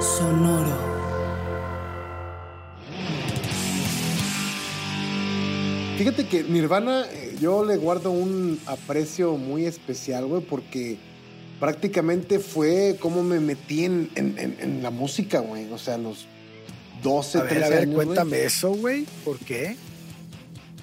Sonoro. Fíjate que Nirvana, eh, yo le guardo un aprecio muy especial, güey, porque prácticamente fue como me metí en, en- en- en la música, güey. O sea, a los 12, A ver, 13 a ver, años. güey. cuéntame eso, güey. ¿Por qué?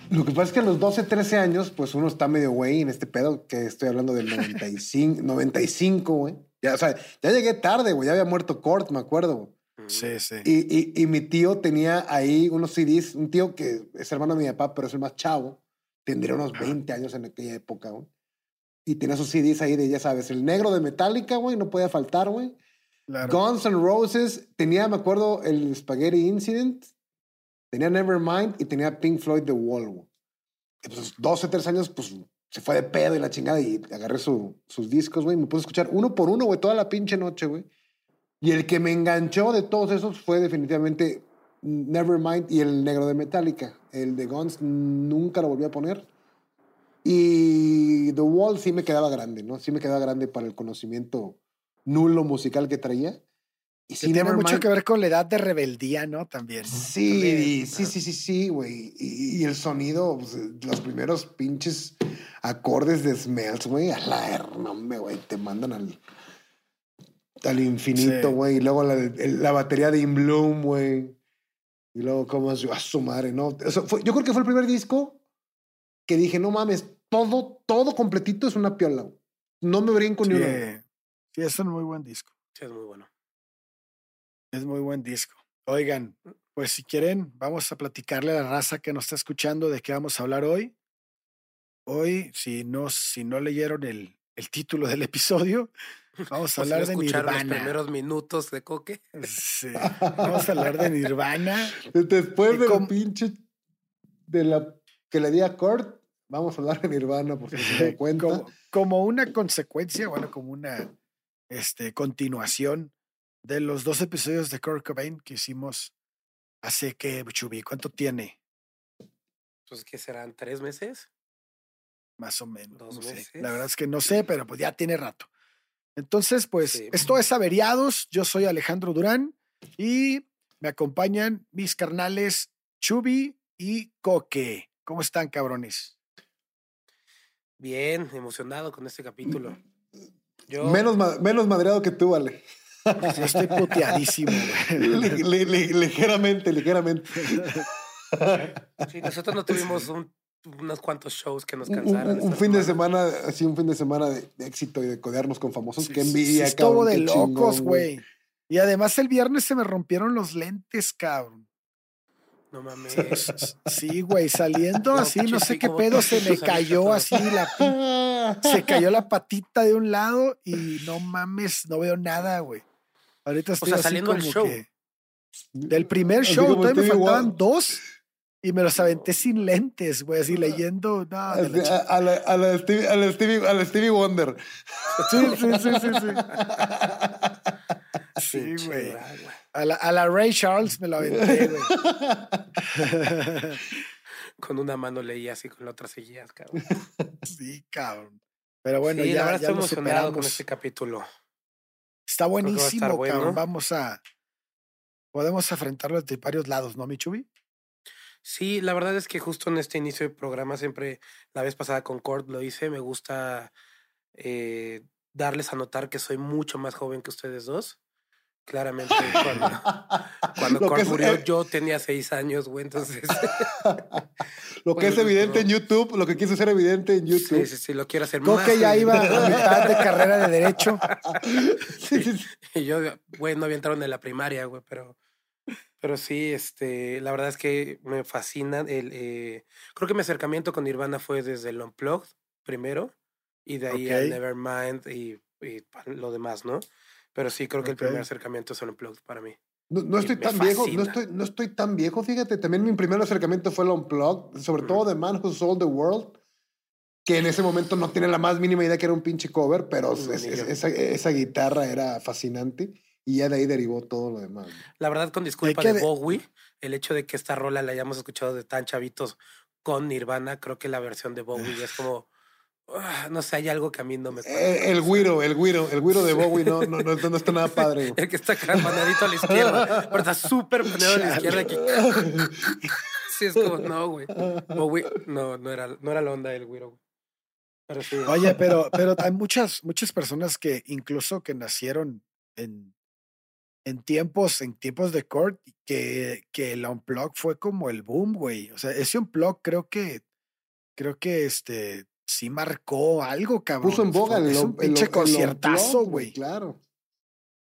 Lo que pasa es que a los 12, 13 años, pues uno está medio güey en este pedo, que estoy hablando del 95, 95, güey. Ya, o sea, ya llegué tarde, güey. Ya había muerto Kurt, me acuerdo. güey. Sí, sí. Y, y- y mi tío tenía ahí unos CDs, un tío que es hermano de mi papá, pero es el más chavo, tendría unos 20 años en aquella época, güey. Y tenía sus CDs ahí de, ya sabes, el negro de Metallica, güey, no podía faltar, güey. Claro. Guns N' Roses, tenía, me acuerdo, el Spaghetti Incident, tenía Nevermind y tenía Pink Floyd The Wall, güey. Y pues 12, 13 años, pues se fue de pedo y la chingada y agarré su- sus discos, güey. Me puse a escuchar uno por uno, güey, toda la pinche noche, güey. Y el que me enganchó de todos esos fue definitivamente Nevermind y el negro de Metallica. El de Guns nunca lo volví a poner. Y The Wall sí me quedaba grande, ¿no? Sí me quedaba grande para el conocimiento nulo musical que traía. Y sí, tiene mucho que ver con la edad de rebeldía, ¿no? También. Sí, sí, sí, sí, sí, güey. Y, y el sonido, pues, los primeros pinches acordes de Smells, güey, a la hermame, güey, te mandan al, al infinito, Sí. güey. Y luego la, la batería de In Bloom, güey. Y luego, como a su madre, ¿no? Eso fue- yo creo que fue el primer disco que dije, no mames, todo, todo completito es una piola. No me brinco ni Sí, una. sí, es un muy buen disco. Sí, es muy bueno. Es muy buen disco. Oigan, pues si quieren, vamos a platicarle a la raza que nos está escuchando de qué vamos a hablar hoy. Hoy, si no, si no leyeron el, el título del episodio, vamos a O si no hablar de escucharon los Nirvana. primeros minutos de Coque. Sí, Vamos a hablar de Nirvana. Después ¿Y del cómo- pinche de la que le di a Kurt, vamos a hablar de Nirvana, por si se dan cuenta. como, como una consecuencia, bueno, como una este, continuación de los dos episodios de Kurt Cobain que hicimos hace que, Chubi, ¿cuánto tiene? Pues, ¿qué serán? ¿Tres meses? Más o menos. Dos no sé. meses. La verdad es que no sé, pero pues ya tiene rato. Entonces, pues, Sí. esto es Averiados. Yo soy Alejandro Durán y me acompañan mis carnales Chubi y Coque. ¿Cómo están, cabrones? Bien, emocionado con este capítulo. Yo, Menos, ma- menos madreado que tú, Ale. Yo estoy puteadísimo. güey. Li- li- li- ligeramente, ligeramente. sí, nosotros no tuvimos un- unos cuantos shows que nos Un, cansaran. un- fin de semana, así un fin de semana de, de éxito y de codearnos con famosos. Sí, Qué envidia, sí estuvo cabrón, de qué locos, güey. Y además el viernes se me rompieron los lentes, cabrón. No mames. Sí, güey, saliendo No, así, no sé qué pedo, se me cayó así la se cayó la patita de un lado y no mames, no veo nada, güey. Ahorita estoy sea, así saliendo del como show. que- del primer Así show, todavía me faltaban Wonder. dos y me los aventé sin lentes, güey, así leyendo. No, de la a, a la, a la Stevie, a la Stevie, a la Stevie Wonder. Sí, sí, sí, sí, sí. Sí, güey. A la, a la Ray Charles me lo aventé, güey. Con una mano leía así, con la otra seguías, cabrón. Sí, cabrón. Pero bueno, sí, ya, la verdad ya estoy emocionado con este capítulo. Está va a buenísimo, bueno. cabrón. Vamos a. Podemos afrontarlo de varios lados, ¿no, Michubi? Sí, la verdad es que justo en este inicio de programa, siempre la vez pasada con Cord lo hice, me gusta eh, darles a notar que soy mucho más joven que ustedes dos. Claramente, cuando, cuando es- murió, eh, yo tenía seis años, güey, entonces... Lo que es evidente en. YouTube, lo que quiso ser evidente en YouTube. sí, sí, sí, lo quiero hacer Creo más. que ya iba a mitad de carrera de Derecho. Sí, sí, sí. Y yo, güey, no había entrado en la primaria, güey, pero, pero sí, este, la verdad es que me fascina. El, eh, creo que mi acercamiento con Nirvana fue desde el Unplugged primero, y de ahí al Nevermind y, lo demás, ¿no? Pero sí, creo que Ok. el primer acercamiento es Unplugged para mí. No, no estoy tan viejo, no fascina. estoy, no estoy tan viejo, fíjate. También mi primer acercamiento fue el Unplugged, sobre todo de Man Who Sold the World, que en ese momento no tiene la más mínima idea que era un pinche cover, pero Mm, es- es- esa, esa guitarra era fascinante y ya de ahí derivó todo lo demás. La verdad, con disculpa de de- Bowie, el hecho de que esta rola la hayamos escuchado de tan chavitos con Nirvana, creo que la versión de Bowie es como, no sé, hay algo que a mí no me cuadra. Eh, el güiro, el güiro, el güiro de Bowie no, no, no, no está nada padre. El que está acá panadito a la izquierda, pero está súper paneado a la izquierda aquí. Sí, es como, no, güey. Bowie, no, no era, no era la onda del güiro, güey. Pero sí. Oye, pero, pero hay muchas, muchas personas que incluso que nacieron en, en tiempos, en tiempos de court, que, que el unplug fue como el boom, güey. O sea, ese unplug creo que, creo que este sí marcó algo, cabrón. Puso en boga el, es un pinche conciertazo, güey. Claro.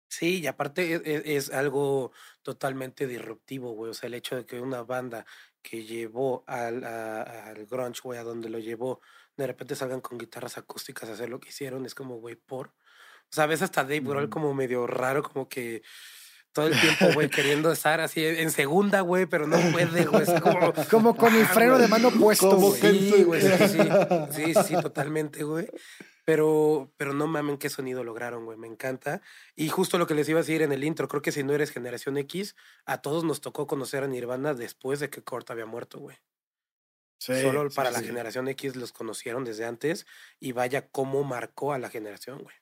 Sí, y aparte es, es- es algo totalmente disruptivo, güey. O sea, el hecho de que una banda que llevó al, a- al grunge, güey, a donde lo llevó, de repente salgan con guitarras acústicas a hacer lo que hicieron, es como, güey, por. O sea, ves hasta Dave Grohl como medio raro, como que todo el tiempo, güey, queriendo estar así en segunda, güey, pero no puede, güey. Como, Como con el Ah, freno de mano puesto, güey. Sí, güey, sí, sí, sí, sí, totalmente, güey. Pero, pero no mamen qué sonido lograron, güey, me encanta. Y justo lo que les iba a decir en el intro, creo que si no eres generación X, a todos nos tocó conocer a Nirvana después de que Kurt había muerto, güey. Sí, Solo sí, para la sí. generación X los conocieron desde antes y vaya cómo marcó a la generación, güey.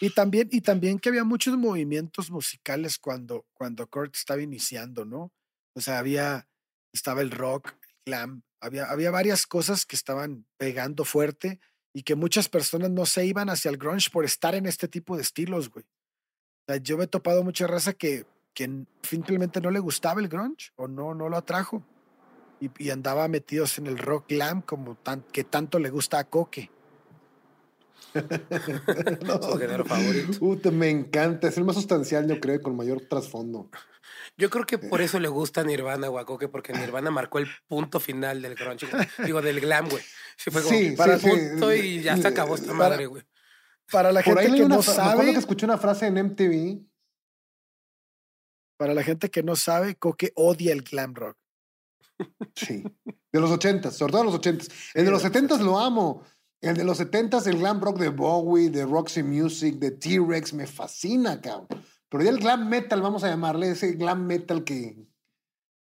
Y también, y también que había muchos movimientos musicales cuando, cuando Kurt estaba iniciando, ¿no? O sea, había, estaba el rock, el glam, había, había varias cosas que estaban pegando fuerte y que muchas personas no se iban hacia el grunge por estar en este tipo de estilos, güey. O sea, yo me he topado mucha raza que, que simplemente no le gustaba el grunge o no, no lo atrajo. Y, y andaba metidos en el rock glam como tan, que tanto le gusta a Coque. No, Su género favorito. Puta, me encanta. Es el más sustancial, yo creo, con mayor trasfondo. Yo creo que por eso le gusta Nirvana, Guacoque, porque Nirvana marcó el punto final del grunge, digo, del glam, güey. Sí, fue como Sí, para sí, sí. punto y ya se acabó esta Para- madre, güey. Para la gente que una no fra- me acuerdo sabe, que escuché una frase en MTV. para la gente que no sabe, Coque odia el glam rock. Sí. De los ochentas, sobre todo de los ochentas. El de los setentas lo amo. El de los setentas, el glam rock de Bowie, de Roxy Music, de T-Rex, me fascina, cabrón. Pero ya el glam metal, vamos a llamarle, ese glam metal que,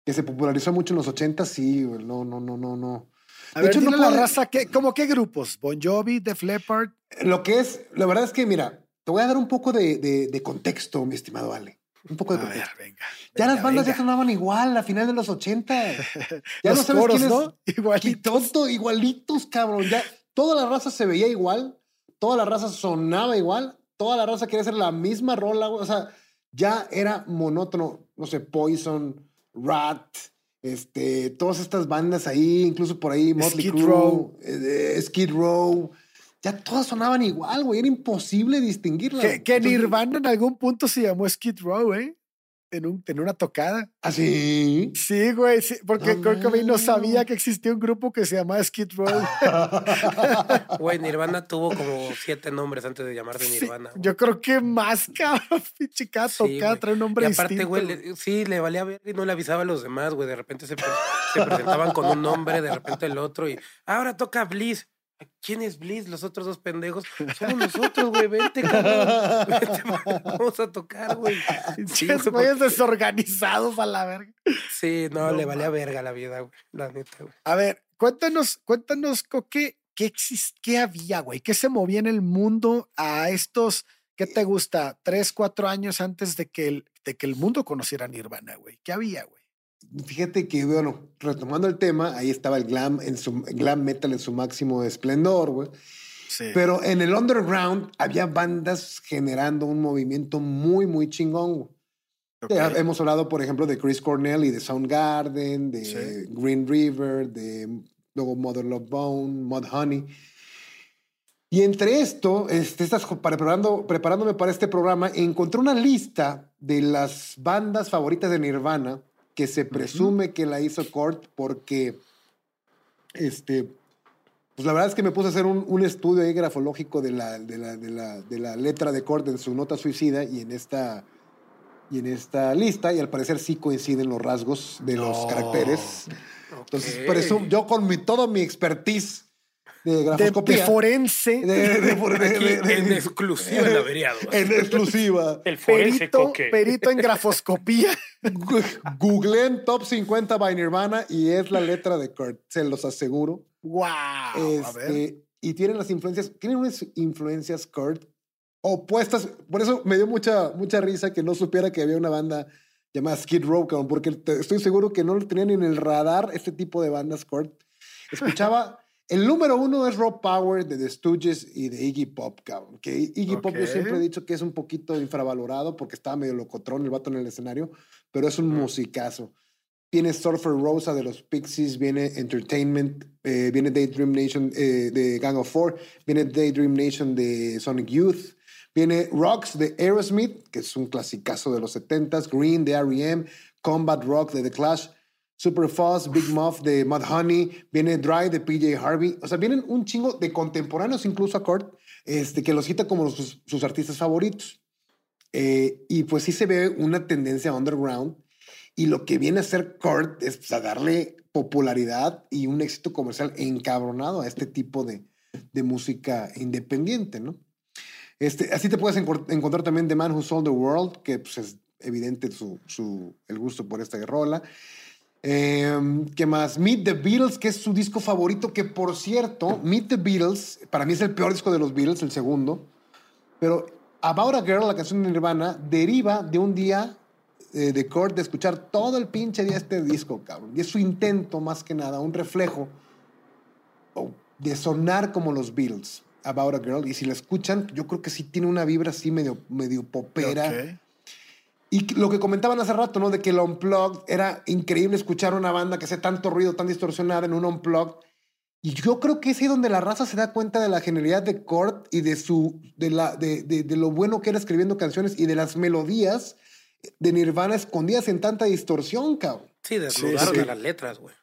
que se popularizó mucho en los ochentas, sí, güey, no, no, no, no, no. A De ver, hecho, no a la raza, ¿qué, ¿cómo qué grupos? Bon Jovi, Def Leppard. Lo que es, la verdad es que, mira, te voy a dar un poco de, de- de contexto, mi estimado Ale. Un poco A de ver, contexto. venga. ya venga, las bandas ya venga. sonaban igual a final de los 80. Ya Los no sabes coros, quién es. ¿no? Igualitos. igualitos, cabrón. Ya toda la raza se veía igual, toda la raza sonaba igual, toda la raza quería hacer la misma rola. O sea, ya era monótono. No sé, Poison, Rat, este, todas estas bandas ahí, incluso por ahí, Motley Skid Row. eh, eh, Skid Row. Ya todas sonaban igual, güey. Era imposible distinguirlas. Que, que Entonces, Nirvana en algún punto se llamó Skid Row, ¿eh? En, un, en una tocada. ¿Así? Sí, güey, sí, porque No Kurt Cobain no sabía que existía un grupo que se llamaba Skid Row. Güey, Nirvana tuvo como siete nombres antes de llamarse Sí, Nirvana. yo creo que más, cabrón. Pinche cada Sí, tocada trae un nombre Y aparte, distinto. güey, le- sí, le valía ver y no le avisaba a los demás, güey. De repente se, pre- se presentaban con un nombre, de repente el otro y ahora toca Bliss. ¿Quién es Bliss? Los otros dos pendejos. Somos nosotros, güey. Vente, cabrón. Vente, vamos a tocar, güey. Güey, güeyes desorganizados a la verga. Sí, no, No le valía verga la vida, güey. La neta, güey. A ver, cuéntanos, cuéntanos, Coque, ¿qué, exist qué había, güey? ¿Qué se movía en el mundo a estos, qué te gusta, tres, cuatro años antes de que el, de que el mundo conociera Nirvana, güey? ¿Qué había, güey? Fíjate que, bueno, retomando el tema, ahí estaba el glam, en su, glam metal en su máximo esplendor, güey. Sí. Pero en el underground había bandas generando un movimiento muy, muy chingón. güey. Ok. Ya Hemos hablado, por ejemplo, de Chris Cornell y de Soundgarden, de Sí. Green River, de luego Mother Love Bone, Mud Honey. Y entre esto, este, para, preparando, preparándome para este programa, encontré una lista de las bandas favoritas de Nirvana que se presume que la hizo Kurt porque este, pues la verdad es que me puse a hacer un, un estudio ahí grafológico de la, de, la, de, la, de la letra de Kurt en su nota suicida y en esta y en esta lista y al parecer sí coinciden los rasgos de los No. caracteres. Entonces, Ok. por eso yo con mi, todo mi expertise de grafoscopía de forense. de- de- de- Aquí de- de- en exclusiva en en exclusiva. El forense perito, coque. perito en grafoscopía. Gu- Googleé en Top 50 by Nirvana y es la letra de Kurt, se los aseguro. wow. a ver. Este, y tienen las influencias, tienen unas influencias Kurt opuestas. Por eso me dio mucha, mucha risa que no supiera que había una banda llamada Skid Row, porque te- estoy seguro que no lo tenían en el radar este tipo de bandas Kurt. Escuchaba, el número uno es Rob Power de The Stooges y de Iggy Pop, cabrón. Que Iggy Pop yo siempre he dicho que es un poquito infravalorado porque estaba medio locotrón el vato en el escenario, pero es un musicazo. Viene Surfer Rosa de los Pixies, viene Entertainment, eh, viene Daydream Nation eh, de Gang of Four, viene Daydream Nation de Sonic Youth, viene Rocks de Aerosmith, que es un clasicazo de los 70s, Green de R.E.M., Combat Rock de The Clash, Super Fuzz, Big Muff de Mudhoney, viene Dry de PJ Harvey, o sea, vienen un chingo de contemporáneos incluso a Kurt, este, que los cita como sus, artistas favoritos. Eh, y pues sí se ve una tendencia underground. Y lo que viene a hacer Kurt es pues, a darle popularidad y un éxito comercial encabronado a este tipo de, de música independiente, ¿no? Este, así te puedes encontrar también The Man Who Sold the World, que pues, es evidente su, su, el gusto por esta rola. Eh, ¿Qué más? Meet the Beatles, que es su disco favorito, que por cierto, Meet the Beatles, para mí es el peor disco de los Beatles, el segundo. Pero About a Girl, la canción de Nirvana, deriva de un día eh, de Kurt de escuchar todo el pinche día este disco, cabrón. Y es su intento, más que nada, un reflejo de sonar como los Beatles, About a Girl. Y si la escuchan, yo creo que sí tiene una vibra así medio, medio popera. Ok. Y lo que comentaban hace rato, ¿no? De que el unplugged era increíble escuchar una banda que hace tanto ruido, tan distorsionada en un unplugged. Y yo creo que es ahí donde la raza se da cuenta de la genialidad de Kurt y de, su, de, la, de, de- de lo bueno que era escribiendo canciones y de las melodías de Nirvana escondidas en tanta distorsión, cabrón. Sí, desnudaron sí. a las letras, güey.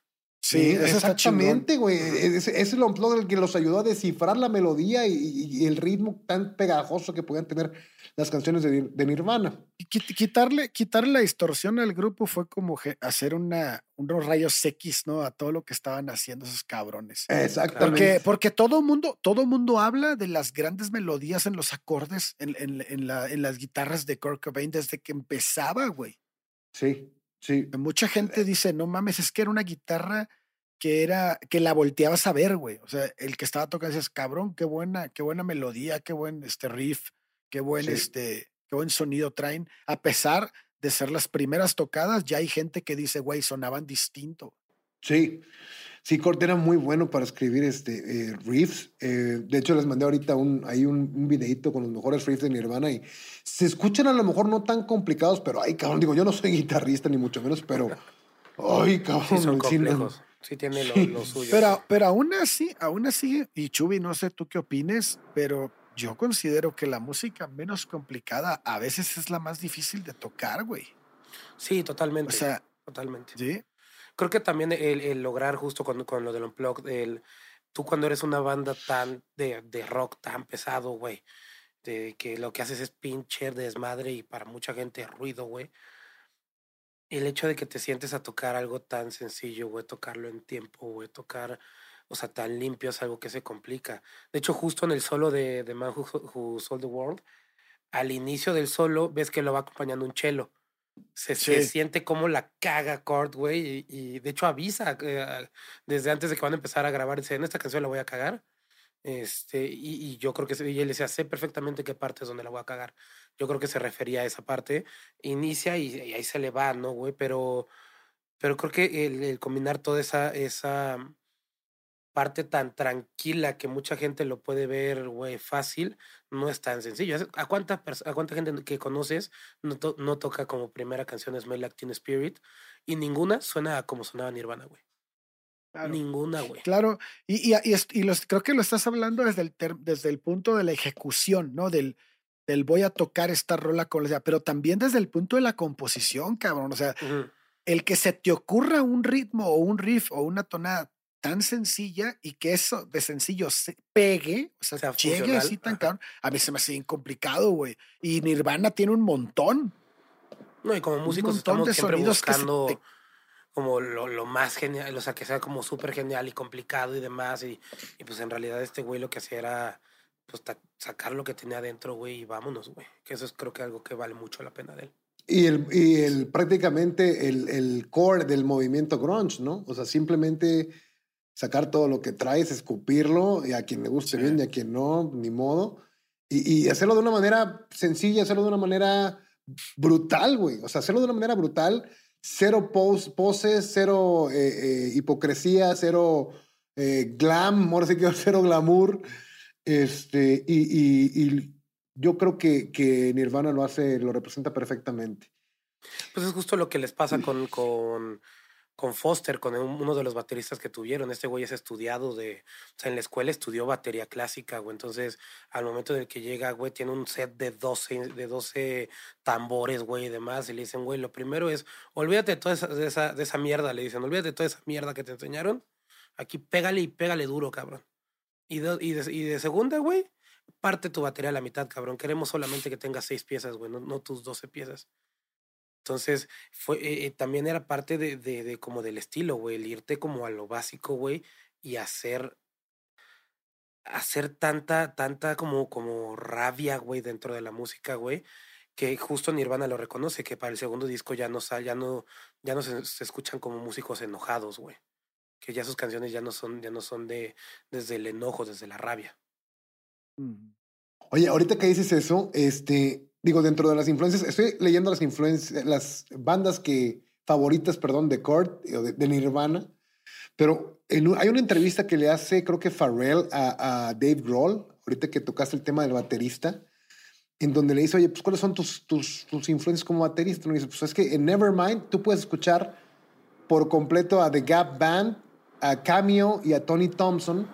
Sí, chingón. exactamente, güey. Es, es el unplugged el que los ayudó a descifrar la melodía y, el ritmo tan pegajoso que podían tener las canciones de, de Nirvana. Y quit- quitarle, quitarle la distorsión al grupo fue como hacer una, unos rayos X, ¿no? A todo lo que estaban haciendo esos cabrones. Exactamente. Porque, porque todo mundo, todo mundo habla de las grandes melodías en los acordes, en, en- en la- en las guitarras de Kurt Cobain desde que empezaba, güey. Sí, sí. Mucha gente dice, no mames, es que era una guitarra que era, que la volteabas a ver, güey. O sea, el que estaba tocando decías, cabrón, qué buena, qué buena melodía, qué buen este riff, qué buen Sí. este, qué buen sonido traen. A pesar de ser las primeras tocadas, ya hay gente que dice, güey, sonaban distinto. Sí, sí, Kurt era muy bueno para escribir este, eh, riffs. Eh, de hecho, les mandé ahorita un, ahí un, un videito con los mejores riffs de Nirvana y se escuchan a lo mejor no tan complicados, pero ay, cabrón, digo, yo no soy guitarrista ni mucho menos, pero ay, cabrón, Sí, son sí, no- complejos. Sí, tiene lo, Sí. lo suyo. Pero, pero aún así, aún así, y Chubi, no sé tú qué opines, pero yo considero que la música menos complicada a veces es la más difícil de tocar, güey. sí, totalmente. O sea, totalmente. ¿sí? Creo que también el, lograr justo con, con lo del unplugged, el, tú cuando eres una banda tan de, de rock tan pesado, güey, de que lo que haces es pinche desmadre y para mucha gente ruido, güey. El hecho de que te sientes a tocar algo tan sencillo, güey, tocarlo en tiempo, güey, tocar, o sea, tan limpio es algo que se complica. De hecho, justo en el solo de, de Man Who, Who Sold the World, al inicio del solo ves que lo va acompañando un chelo. Se, se siente como la caga Kurt, güey, y, y de hecho avisa eh, desde antes de que van a empezar a grabar, dice, en esta canción la voy a cagar. Este, y, y yo creo que y él decía, sé perfectamente qué parte es donde la voy a cagar. Yo creo que se refería a esa parte. Inicia y, y ahí se le va, ¿no, güey? Pero, pero creo que el, el combinar toda esa, esa parte tan tranquila que mucha gente lo puede ver, güey, fácil, no es tan sencillo. ¿A cuánta, a cuánta gente que conoces no, to- no toca como primera canción Smell Like Teen Spirit? Y ninguna suena como sonaba Nirvana, güey. Claro. Ninguna, güey. Claro, y, y, y, est- y los, creo que lo estás hablando desde el, desde el punto de la ejecución, ¿no? Del, del voy a tocar esta rola con la... Pero también desde el punto de la composición, cabrón. O sea, el que se te ocurra un ritmo o un riff o una tonada tan sencilla y que eso de sencillo se pegue, o sea, Sea llegue funcional, así tan cabrón, a mí se me hace bien complicado, güey. Y Nirvana tiene un montón. No, y como músicos montón estamos de siempre buscando te- como lo, lo más genial, o sea, que sea como súper genial y complicado y demás. Y, y pues en realidad este güey lo que hacía era pues sacar lo que tenía adentro, güey, y vámonos, güey. Que eso es creo que algo que vale mucho la pena de él. Y, el, y el, prácticamente el, el core del movimiento grunge, ¿no? O sea, simplemente sacar todo lo que traes, escupirlo, y a quien le guste Sí. bien y a quien no, ni modo. Y, y hacerlo de una manera sencilla, hacerlo de una manera brutal, güey. O sea, hacerlo de una manera brutal, cero pos- poses, cero eh, eh, hipocresía, cero eh, glam, ahora sí que cero glamour. Este, y, y- y yo creo que, que Nirvana lo hace, lo representa perfectamente. Pues es justo lo que les pasa con, con, con Foster, con un- uno de los bateristas que tuvieron. Este güey es estudiado de, o sea, en la escuela estudió batería clásica, güey. Entonces, al momento del que llega, güey, tiene un set de 12, de 12 tambores, güey, y demás. Y le dicen, güey, lo primero es, olvídate de toda esa, de esa, de esa mierda, le dicen, olvídate de toda esa mierda que te enseñaron. Aquí pégale y pégale duro, cabrón. Y de, y de, y de segunda, güey, parte tu batería a la mitad, cabrón. Queremos solamente que tengas seis piezas, güey, no, no tus 12 piezas. Entonces, fue, eh, eh, también era parte de, de, como del estilo, güey, el irte como a lo básico, güey, y hacer, hacer tanta, tanta como, como rabia, güey, dentro de la música, güey, que justo Nirvana lo reconoce, que para el segundo disco ya no, ya no, ya no se, se escuchan como músicos enojados, güey. Que ya sus canciones ya no son, ya no son de, desde el enojo, desde la rabia. Oye, ahorita que dices eso, este, digo, dentro de las influencias, estoy leyendo las influencias, las bandas que favoritas, perdón, de Kurt o de, de Nirvana, pero en hay una entrevista que le hace, creo que Pharrell a, a Dave Grohl, ahorita que tocaste el tema del baterista, en donde le dice, oye, pues ¿cuáles son tus, tus, tus influencias como baterista? Y dice, pues es que en Nevermind tú puedes escuchar por completo a The Gap Band, a Cameo y a Tony Thompson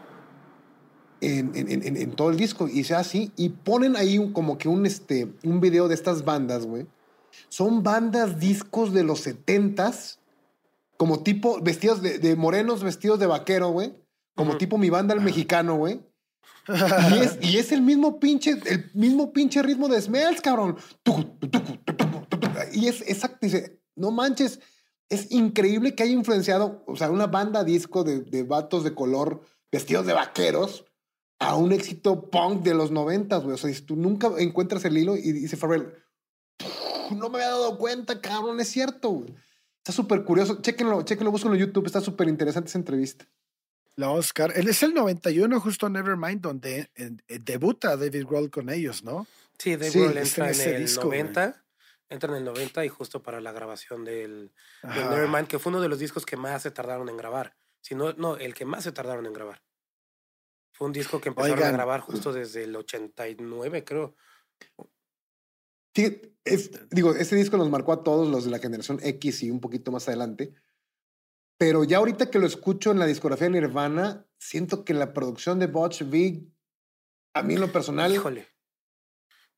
en, en- en- en todo el disco. Y sea así. Y ponen ahí un- como que un, este, un video de estas bandas, güey. Son bandas discos de los setentas, como tipo vestidos de, de morenos, vestidos de vaquero, güey. Como tipo mi banda el mexicano, güey. Y es, y es el mismo pinche, el mismo pinche ritmo de Smells, cabrón. Y es exacto, dice, no manches, es increíble que haya influenciado, o sea, una banda disco de, de vatos de color vestidos de vaqueros a un éxito punk de los noventas, güey. O sea, si tú nunca encuentras el hilo y dice Farrell, no me había dado cuenta, cabrón, es cierto, güey. Está súper curioso. Chéquenlo, chéquenlo, búsquenlo en YouTube. Está súper interesante esa entrevista. La Oscar. Él es el 91, justo Nevermind, donde eh, debuta David Grohl con ellos, ¿no? Sí, Dave Sí, Grohl en entra en, el disco, güey. 90. Entra en el 90 y justo para la grabación del, del. Nevermind, que fue uno de los discos que más se tardaron en grabar. Si no, no, el que más se tardaron en grabar. Fue un disco que empezaron a grabar justo desde el 89, creo. Fíjate, es- digo, este disco nos marcó a todos los de la generación X y un poquito más adelante. Pero ya ahorita que lo escucho en la discografía de Nirvana, siento que la producción de Butch Vig, a mí en lo personal. Híjole.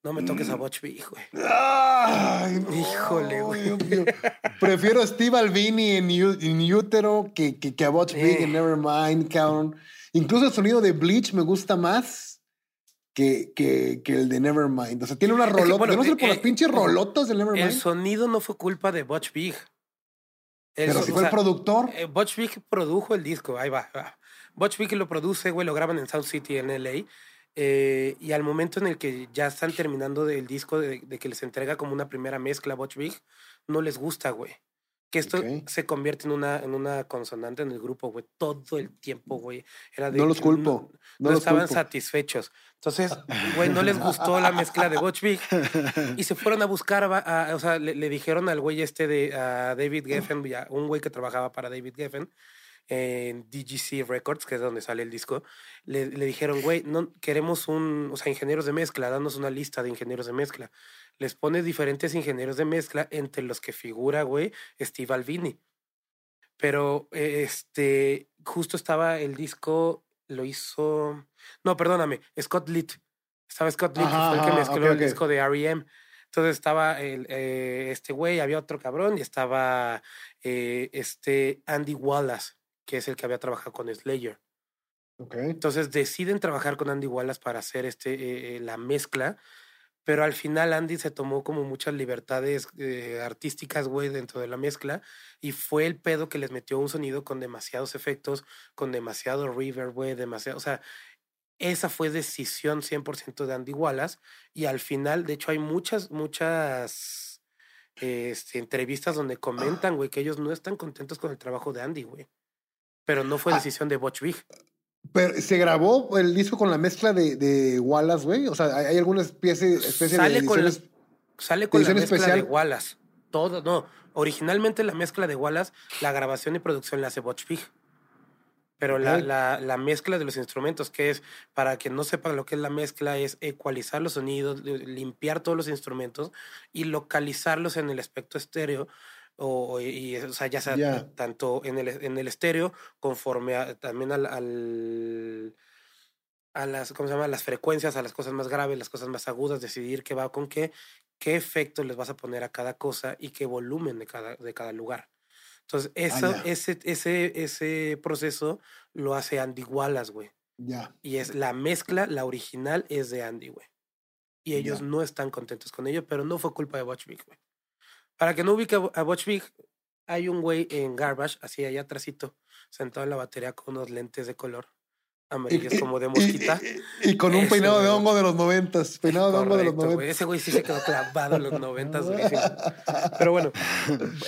No me toques a Mm. Butch Vig, güey. Ay, no, Híjole, güey. Prefiero a Steve Albini en, en Útero que, que, que a Butch Vig en Eh. Nevermind, cabrón. Incluso el sonido de Bleach me gusta más que, que, que el de Nevermind. O sea, tiene una que, rolota. bueno, Yo no sé por eh, las pinches ojo, rolotas del Nevermind. El sonido no fue culpa de Butch. El pero so- si o fue el productor. eh, Butch Vig produjo el disco, ahí va. va. Butch Vig lo produce, güey, lo graban en South City, en LA. eh, y al momento en el que ya están terminando el disco, de, de que les entrega como una primera mezcla a Butch Vig, no les gusta, güey. Que esto Ok. se convierte en una, en una consonante en el grupo, güey, todo el tiempo, güey. Era de no los culpo. No, No, no los estaban culpo. satisfechos. Entonces, güey, no les gustó la mezcla de Butch Vig y se fueron a buscar, a- a- o sea, le, le dijeron al güey este de a David Geffen, ya, un güey que trabajaba para David Geffen en DGC Records, que es donde sale el disco, le, le dijeron, güey, no queremos un, o sea, ingenieros de mezcla, danos una lista de ingenieros de mezcla. Les pone diferentes ingenieros de mezcla, entre los que figura, güey, Steve Albini. Pero, eh, este, justo estaba el disco, lo hizo, no, perdóname, Scott Litt. Estaba Scott Litt, que fue el que mezcló el disco de R.E.M. Entonces estaba el, eh, este güey, había otro cabrón y estaba eh, este Andy Wallace, que es el que había trabajado con Slayer. Okay. Entonces deciden trabajar con Andy Wallace para hacer este, eh, la mezcla, pero al final Andy se tomó como muchas libertades eh, artísticas, güey, dentro de la mezcla y fue el pedo que les metió un sonido con demasiados efectos, con demasiado reverb, güey, demasiado, o sea, esa fue decisión 100% de Andy Wallace y al final, de hecho, hay muchas, muchas este, entrevistas donde comentan, güey, que ellos no están contentos con el trabajo de Andy, güey. Pero no fue Ah. decisión de Butch Vig. Pero se grabó el disco con la mezcla de, de Wallace, güey. O sea, hay hay alguna especie, especie Sale de con la-. Sale con la mezcla especial. de Wallace. Todo, no. Originalmente la mezcla de Wallace, la grabación y producción la hace Butch Vig. Pero la, la, la mezcla de los instrumentos, que es, para quien no sepa lo que es la mezcla, es ecualizar los sonidos, li- limpiar todos los instrumentos y localizarlos en el espectro estéreo. O, y, o sea, ya sea Ya. tanto en el, en el estéreo, conforme a- también al, al- a las, ¿cómo se llama? las frecuencias, a las cosas más graves, las cosas más agudas, decidir qué va con qué, qué efecto les vas a poner a cada cosa y qué volumen de cada, de cada lugar. Entonces, eso, ya. ese, ese, ese proceso lo hace Andy Wallace, güey. Ya. Y es la mezcla, la original es de Andy, güey. Y ellos no están contentos con ello, pero no fue culpa de Butch Vig, güey. Para que no ubique a Butch Vig, hay un güey en Garbage, así allá atrásito, sentado en la batería con unos lentes de color amarillos Y- como de mosquita. Y, y con un peinado de hongo de los noventas. Peinado de hongo de los noventas. Ese güey sí se quedó clavado en los noventas, durísimo. Pero bueno,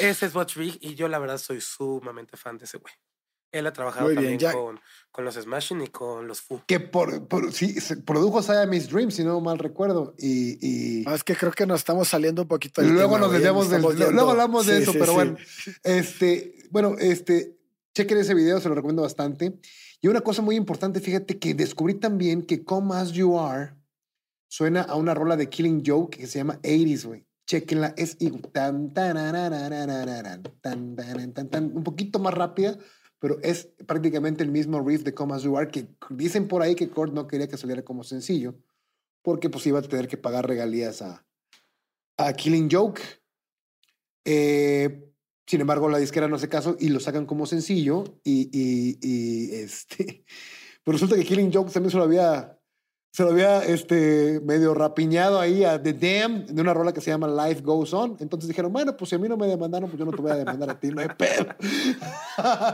ese es Butch Vig y yo la verdad soy sumamente fan de ese güey. Él ha trabajado Muy bien, también con, con los Smashing y con los Foo. Que por, por- sí, se produjo Siamese Dream, si no mal recuerdo. Y, y, Ah, es que creo que nos estamos saliendo un poquito y del luego tema, nos güey, desviamos del. estamos Luego hablamos de Sí, eso, sí, pero sí. bueno. Este, bueno, este, chequen ese video, se lo recomiendo bastante. Y una cosa muy importante, fíjate que descubrí también que Come As You Are suena a una rola de Killing Joke que se llama 80s, güey. Chequenla, es igual, tan, tarararararararan, tan, taran, tan, tan, un poquito más rápida, pero es prácticamente el mismo riff de Come As You Are que dicen por ahí que Kurt no quería que saliera como sencillo porque pues iba a tener que pagar regalías a, a Killing Joke. Eh, sin embargo, la disquera no hace caso y lo sacan como sencillo. Y, y, y, este. Pero resulta que Killing Joke también se lo había. Se lo había este, medio rapiñado ahí a The Damn de una rola que se llama Life Goes On. Entonces dijeron, bueno, pues si a mí no me demandaron, pues yo no te voy a demandar a ti, no hay pedo.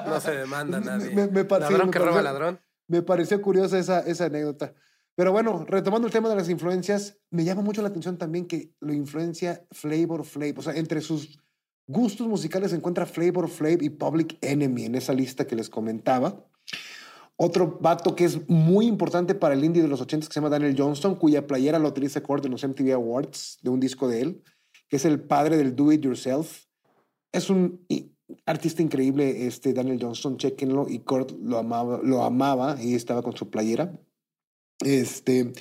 No se demanda a Me- nadie. me- me pare- sí, ladrón me que roba pareció- ladrón. Me pareció curiosa esa, esa anécdota. Pero bueno, retomando el tema de las influencias, me llama mucho la atención también que lo influencia Flavor Flav. O sea, entre sus gustos musicales se encuentra Flavor Flav y Public Enemy en esa lista que les comentaba. Otro vato que es muy importante para el indie de los 80 que se llama Daniel Johnston, cuya playera lo utiliza Kurt en los MTV Awards de un disco de él, que es el padre del Do It Yourself. Es un artista increíble, este Daniel Johnston, chequenlo, y Kurt lo amaba, lo amaba y estaba con su playera. Este,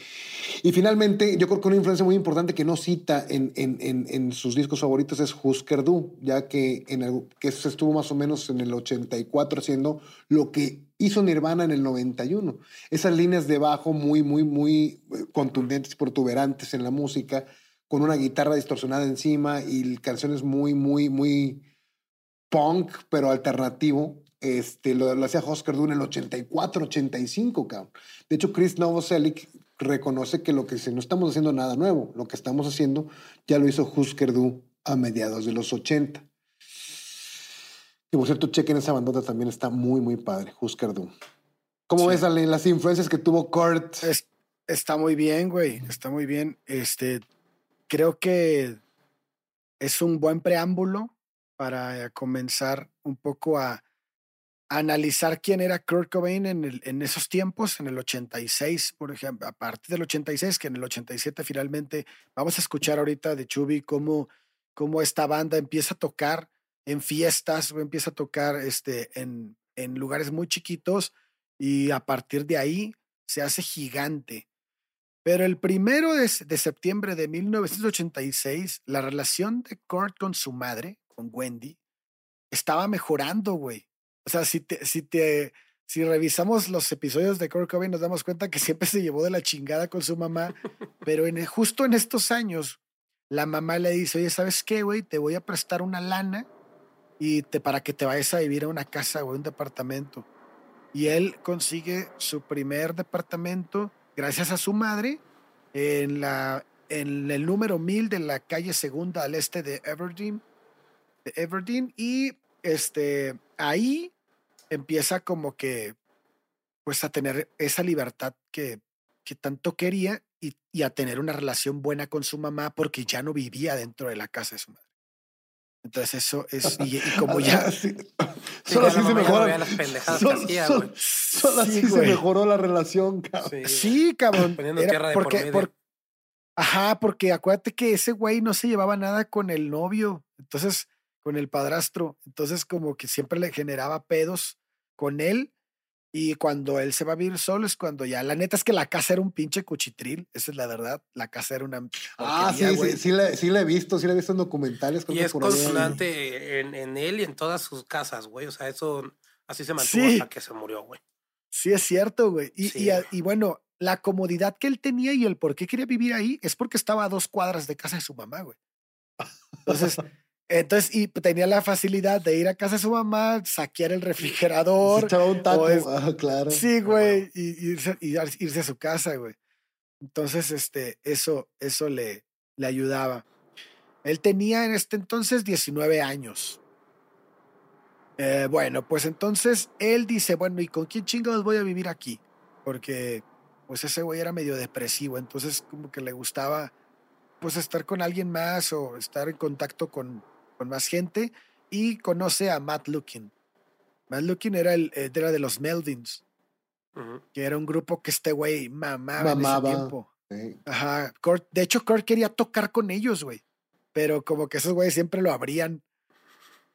y finalmente, yo creo que una influencia muy importante que no cita en, en, en, en sus discos favoritos es Husker Du, ya que, en el, que se estuvo más o menos en el 84 haciendo lo que hizo Nirvana en el 91. Esas líneas de bajo muy, muy, muy eh, contundentes, protuberantes en la música, con una guitarra distorsionada encima y canciones muy, muy, muy punk, pero alternativo. Este, lo, lo hacía Husker Du en el 84, 85, cabrón. De hecho, Chris Novoselic reconoce que lo que si no estamos haciendo nada nuevo, lo que estamos haciendo ya lo hizo Husker Du a mediados de los 80. Y por cierto, chequen esa bandota también, está muy, muy padre, Husker Du. ¿Cómo Sí. ves Ale, las influencias que tuvo Kurt? Es- está muy bien, güey. Está muy bien. Este, creo que es un buen preámbulo para comenzar un poco a, a analizar quién era Kurt Cobain en, el- en esos tiempos, en el 86, por ejemplo, a partir del 86, que en el 87 finalmente vamos a escuchar ahorita de Chubby cómo, cómo esta banda empieza a tocar en fiestas, empieza a tocar este, en, en lugares muy chiquitos y a partir de ahí se hace gigante. Pero el primero de, de septiembre de 1986, la relación de Kurt con su madre, con Wendy, estaba mejorando, güey. O sea, si te, si te, si revisamos los episodios de Kurt Cobain, nos damos cuenta que siempre se llevó de la chingada con su mamá, pero en, justo en estos años, la mamá le dice, oye, ¿sabes qué, güey? Te voy a prestar una lana y para que te vayas a vivir a una casa o un departamento. Y él consigue su primer departamento gracias a su madre en, la, en el número 1000 de la calle segunda al este de Everdeen. De Everdeen y este, ahí empieza como que pues a tener esa libertad que, que tanto quería y, y, a tener una relación buena con su mamá porque ya no vivía dentro de la casa de su madre. Entonces eso es, y, como ya... solo así se mejora. Solo, así se mejoró la relación, cabrón. Sí, cabrón. porque, ajá, porque acuérdate que ese güey no se llevaba nada con el novio, entonces, con el padrastro. Entonces como que siempre le generaba pedos con él y cuando él se va a vivir solo es cuando ya, la neta es que la casa era un pinche cuchitril, esa es la verdad, la casa era una... Ah, sí, sí, sí, la, sí he visto, sí la he visto en documentales. Y es constante en, en, él y en todas sus casas, güey, o sea, eso así se mantuvo hasta que se murió, güey. Sí, es cierto, güey. Y, y, y, bueno, la comodidad que él tenía y el por qué quería vivir ahí es porque estaba a dos cuadras de casa de su mamá, güey. Entonces... Entonces, y tenía la facilidad de ir a casa de su mamá, saquear el refrigerador. echaba un taco, ah, claro. Sí, güey, y, irse, irse, a su casa, güey. Entonces, este, eso, eso le, le ayudaba. Él tenía en este entonces 19 años. Eh, bueno, pues entonces él dice, bueno, ¿y con quién chingados voy a vivir aquí? Porque, pues ese güey era medio depresivo, entonces como que le gustaba, pues estar con alguien más o estar en contacto con, con más gente y conoce a Matt Looking. Matt Looking era, el, eh, era de los Melvins, que era un grupo que este güey mamaba, en ese tiempo. Ajá. de hecho, Kurt quería tocar con ellos, güey. Pero como que esos güeyes siempre lo abrían.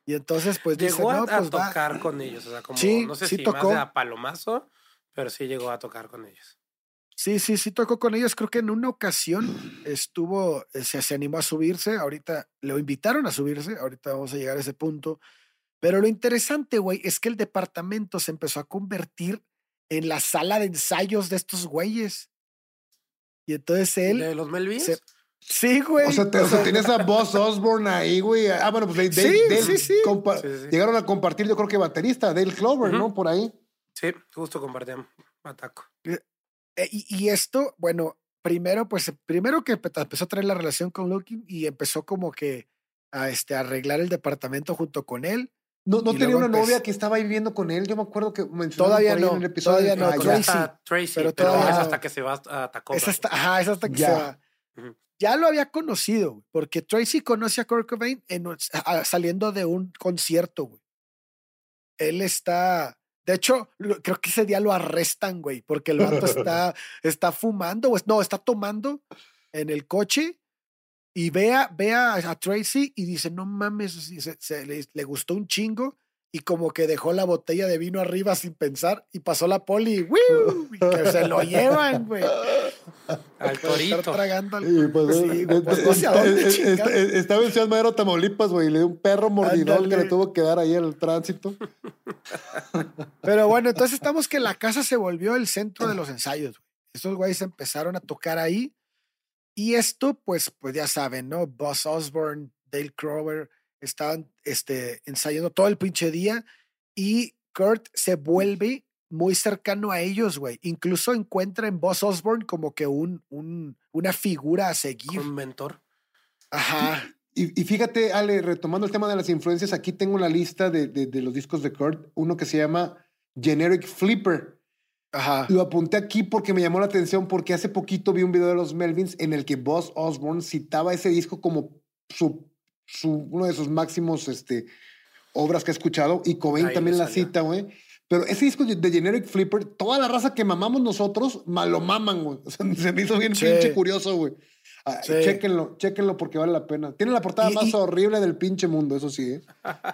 Y entonces, pues llegó a, pues, tocar con ellos. O sea, como, sí, no sé si tocó. más de a palomazo, pero sí llegó a tocar con ellos. Sí, sí, sí tocó con ellos. Creo que en una ocasión estuvo, eh, se, se animó a subirse. Ahorita lo invitaron a subirse. Ahorita vamos a llegar a ese punto. Pero lo interesante, güey, es que el departamento se empezó a convertir en la sala de ensayos de estos güeyes. Y entonces él. ¿De los Melvins? sí, güey. O sea, tienes a Boss Osborne ahí, güey. Ah, bueno, pues de, sí, sí, sí. llegaron a compartir, yo creo que baterista, Dale Clover, ¿no? Por ahí. Sí, justo compartían. Ataco. Eh, y, esto, bueno, primero, pues, primero que empezó a traer la relación con Lukin y empezó como que a este, arreglar el departamento junto con él. No, no tenía una novia que estaba ahí viviendo con él. Yo me acuerdo que todavía no, en el episodio. Todavía no, Tracy, pero, todavía es hasta que se va a Tacoma. Es hasta, ajá, es hasta que se va. Ya lo había conocido, porque Tracy conoce a Kurt Cobain saliendo de un concierto, güey. Él está, de hecho, creo que ese día lo arrestan, güey, porque el vato está, está fumando, o no, está tomando en el coche y ve a, a, Tracy y dice, no mames, se, le, gustó un chingo y como que dejó la botella de vino arriba sin pensar y pasó la poli, ¡wiu! y que se lo llevan, güey. Al torito. Tragando al... pues, sí, pues, Estaba en Ciudad Madero, Tamaulipas, güey, y le dio un perro mordidón que le tuvo que dar ahí en el tránsito. Pero bueno, entonces estamos que la casa se volvió el centro de los ensayos, güey. Estos güeyes empezaron a tocar ahí y esto, pues, pues ya saben, ¿no? Buzz Osborne, Dale Crower, estaban este, ensayando todo el pinche día y Kurt se vuelve muy cercano a ellos, güey. Incluso encuentra en Buzz Osborne como que un, un, una figura a seguir. Un mentor. Ajá. Y, y, fíjate, Ale, retomando el tema de las influencias, aquí tengo la lista de, de, de los discos de Kurt, uno que se llama Generic Flipper. Ajá. Lo apunté aquí porque me llamó la atención porque hace poquito vi un video de los Melvins en el que Buzz Osborne citaba ese disco como su uno de sus máximos este, obras que he escuchado. Y Cobain también la cita, güey. Pero ese disco de Generic Flipper, toda la raza que mamamos nosotros, mal lo maman, güey. O sea, se me hizo bien pinche curioso, güey. Ah, chéquenlo, chéquenlo porque vale la pena. Tiene la portada más horrible del pinche mundo, eso sí. ¿eh?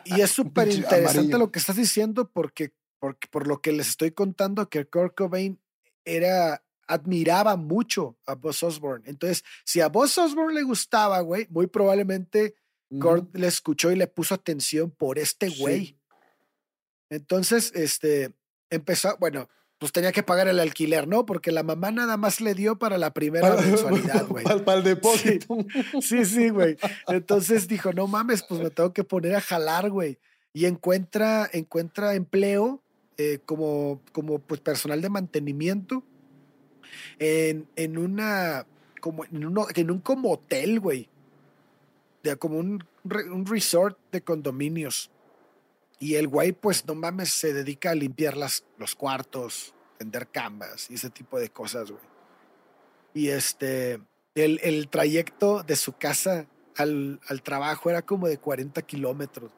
Y es súper interesante lo que estás diciendo porque, porque por lo que les estoy contando que Kurt Cobain era admiraba mucho a Buzz Osborne. Entonces, si a Buzz Osborne le gustaba, güey, muy probablemente Gord le escuchó y le puso atención por este güey. Entonces, este, empezó, bueno, pues tenía que pagar el alquiler, ¿no? Porque la mamá nada más le dio para la primera mensualidad, güey. Para, el depósito. Sí, sí, güey. Entonces dijo, no mames, pues me tengo que poner a jalar, güey. y encuentra, encuentra empleo eh, como, como pues, personal de mantenimiento en, en una, como en, uno, en un como hotel, güey. De, como un, un resort de condominios. Y el güey, pues no mames, se dedica a limpiar las, los cuartos, tender camas y ese tipo de cosas, güey. Y este, el, el trayecto de su casa al, al, trabajo era como de 40 kilómetros.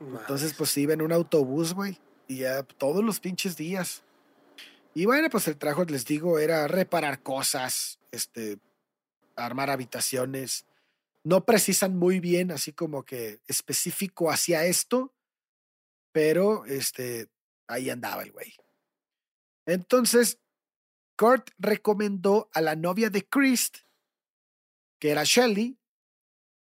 Entonces, pues iba en un autobús, güey. Y ya todos los pinches días. Y bueno, pues el trabajo, les digo, era reparar cosas, este, armar habitaciones. No precisan muy bien, así como que específico hacia esto, pero este, ahí andaba el güey. Entonces, Kurt recomendó a la novia de Chris, que era Shelly,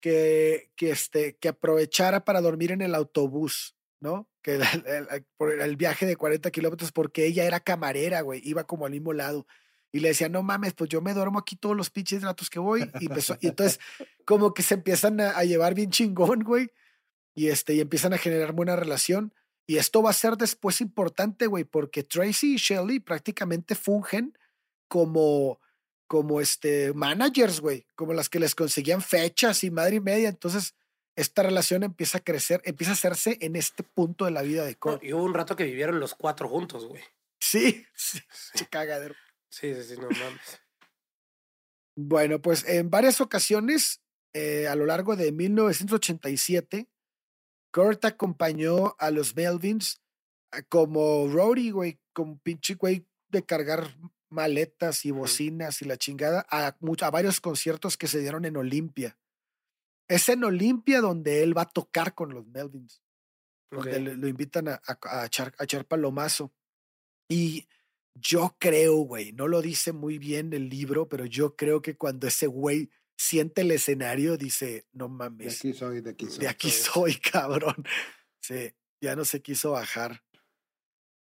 que, que, este, que aprovechara para dormir en el autobús, ¿no? Que por el viaje de 40 kilómetros, porque ella era camarera, güey, iba como al mismo lado. Y le decía, no mames, pues yo me duermo aquí todos los pinches ratos que voy. Y, empezó, y entonces, como que se empiezan a, a llevar bien chingón, güey y, este, y empiezan a generar buena relación. Y esto va a ser después importante, güey, porque Tracy y Shelly prácticamente fungen como, como este, managers, güey, como las que les conseguían fechas y madre y media. Entonces, esta relación empieza a crecer, empieza a hacerse en este punto de la vida de Cole. y hubo un rato que vivieron los cuatro juntos, güey. Sí, sí, sí. cagadero. Sí, sí, sí, no mames. Bueno, pues en varias ocasiones eh, a lo largo de 1987, Kurt acompañó a los Melvins ah, como Rory, güey, como pinche güey de cargar maletas y bocinas y la chingada a, a varios conciertos que se dieron en Olimpia. Es en Olimpia donde él va a tocar con los Melvins. Donde lo invitan a, a, echar, a echar palomazo. Y yo creo, güey, no lo dice muy bien el libro, pero yo creo que cuando ese güey siente el escenario, dice, no mames. De aquí soy, de aquí soy. De aquí soy, cabrón. Sí, ya no se quiso bajar.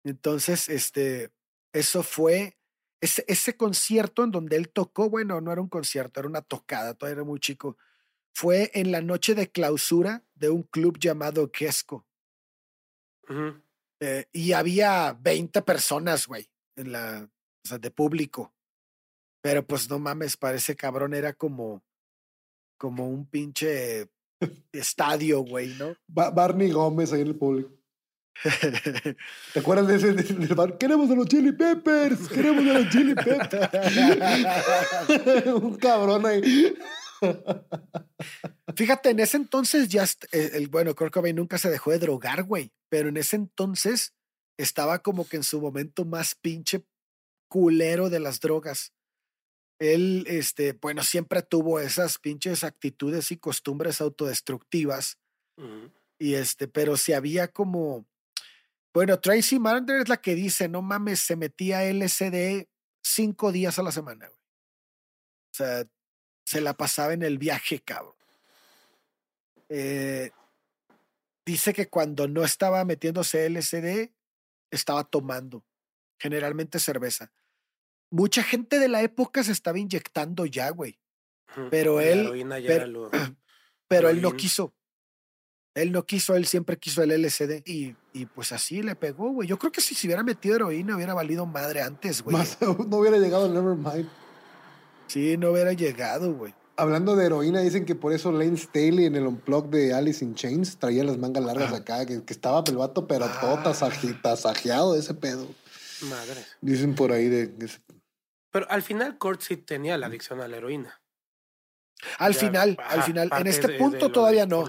Entonces, este, eso fue, ese, ese concierto en donde él tocó, bueno, no era un concierto, era una tocada, todavía era muy chico. Fue en la noche de clausura de un club llamado Quesco. eh, y había 20 personas, güey, la, o sea, de público. Pero pues no mames, para ese cabrón era como, como un pinche estadio, güey, ¿no? Barney Gómez ahí en el público. ¿Te acuerdas de ese del bar? Queremos a los Chili Peppers, queremos a los Chili Peppers. un cabrón ahí. Fíjate, en ese entonces ya, eh, el, bueno, Kurt Cobain nunca se dejó de drogar, güey, pero en ese entonces estaba como que en su momento más pinche culero de las drogas él, este, bueno, siempre tuvo esas pinches actitudes y costumbres autodestructivas. Y este, pero si había como, bueno, Tracy Mander es la que dice, no mames, se metía LSD cinco días a la semana, güey. O sea, se la pasaba en el viaje, cabrón. Eh, dice que cuando no estaba metiéndose LSD, estaba tomando, generalmente cerveza mucha gente de la época se estaba inyectando ya, güey. Pero él. Pero, él no quiso. Él no quiso, él siempre quiso el LCD. Y, y pues así le pegó, güey. Yo creo que si se hubiera metido heroína hubiera valido madre antes, güey. no hubiera llegado al Nevermind. Sí, no hubiera llegado, güey. Hablando de heroína, dicen que por eso Lane Staley en el unplug de Alice in Chains traía las mangas largas acá, que, estaba el vato, pero todo ah. tasajeado de ese pedo. Madre. Dicen por ahí de, pero al final Kurt sí tenía la adicción a la heroína. Al final, al final. En este punto todavía no.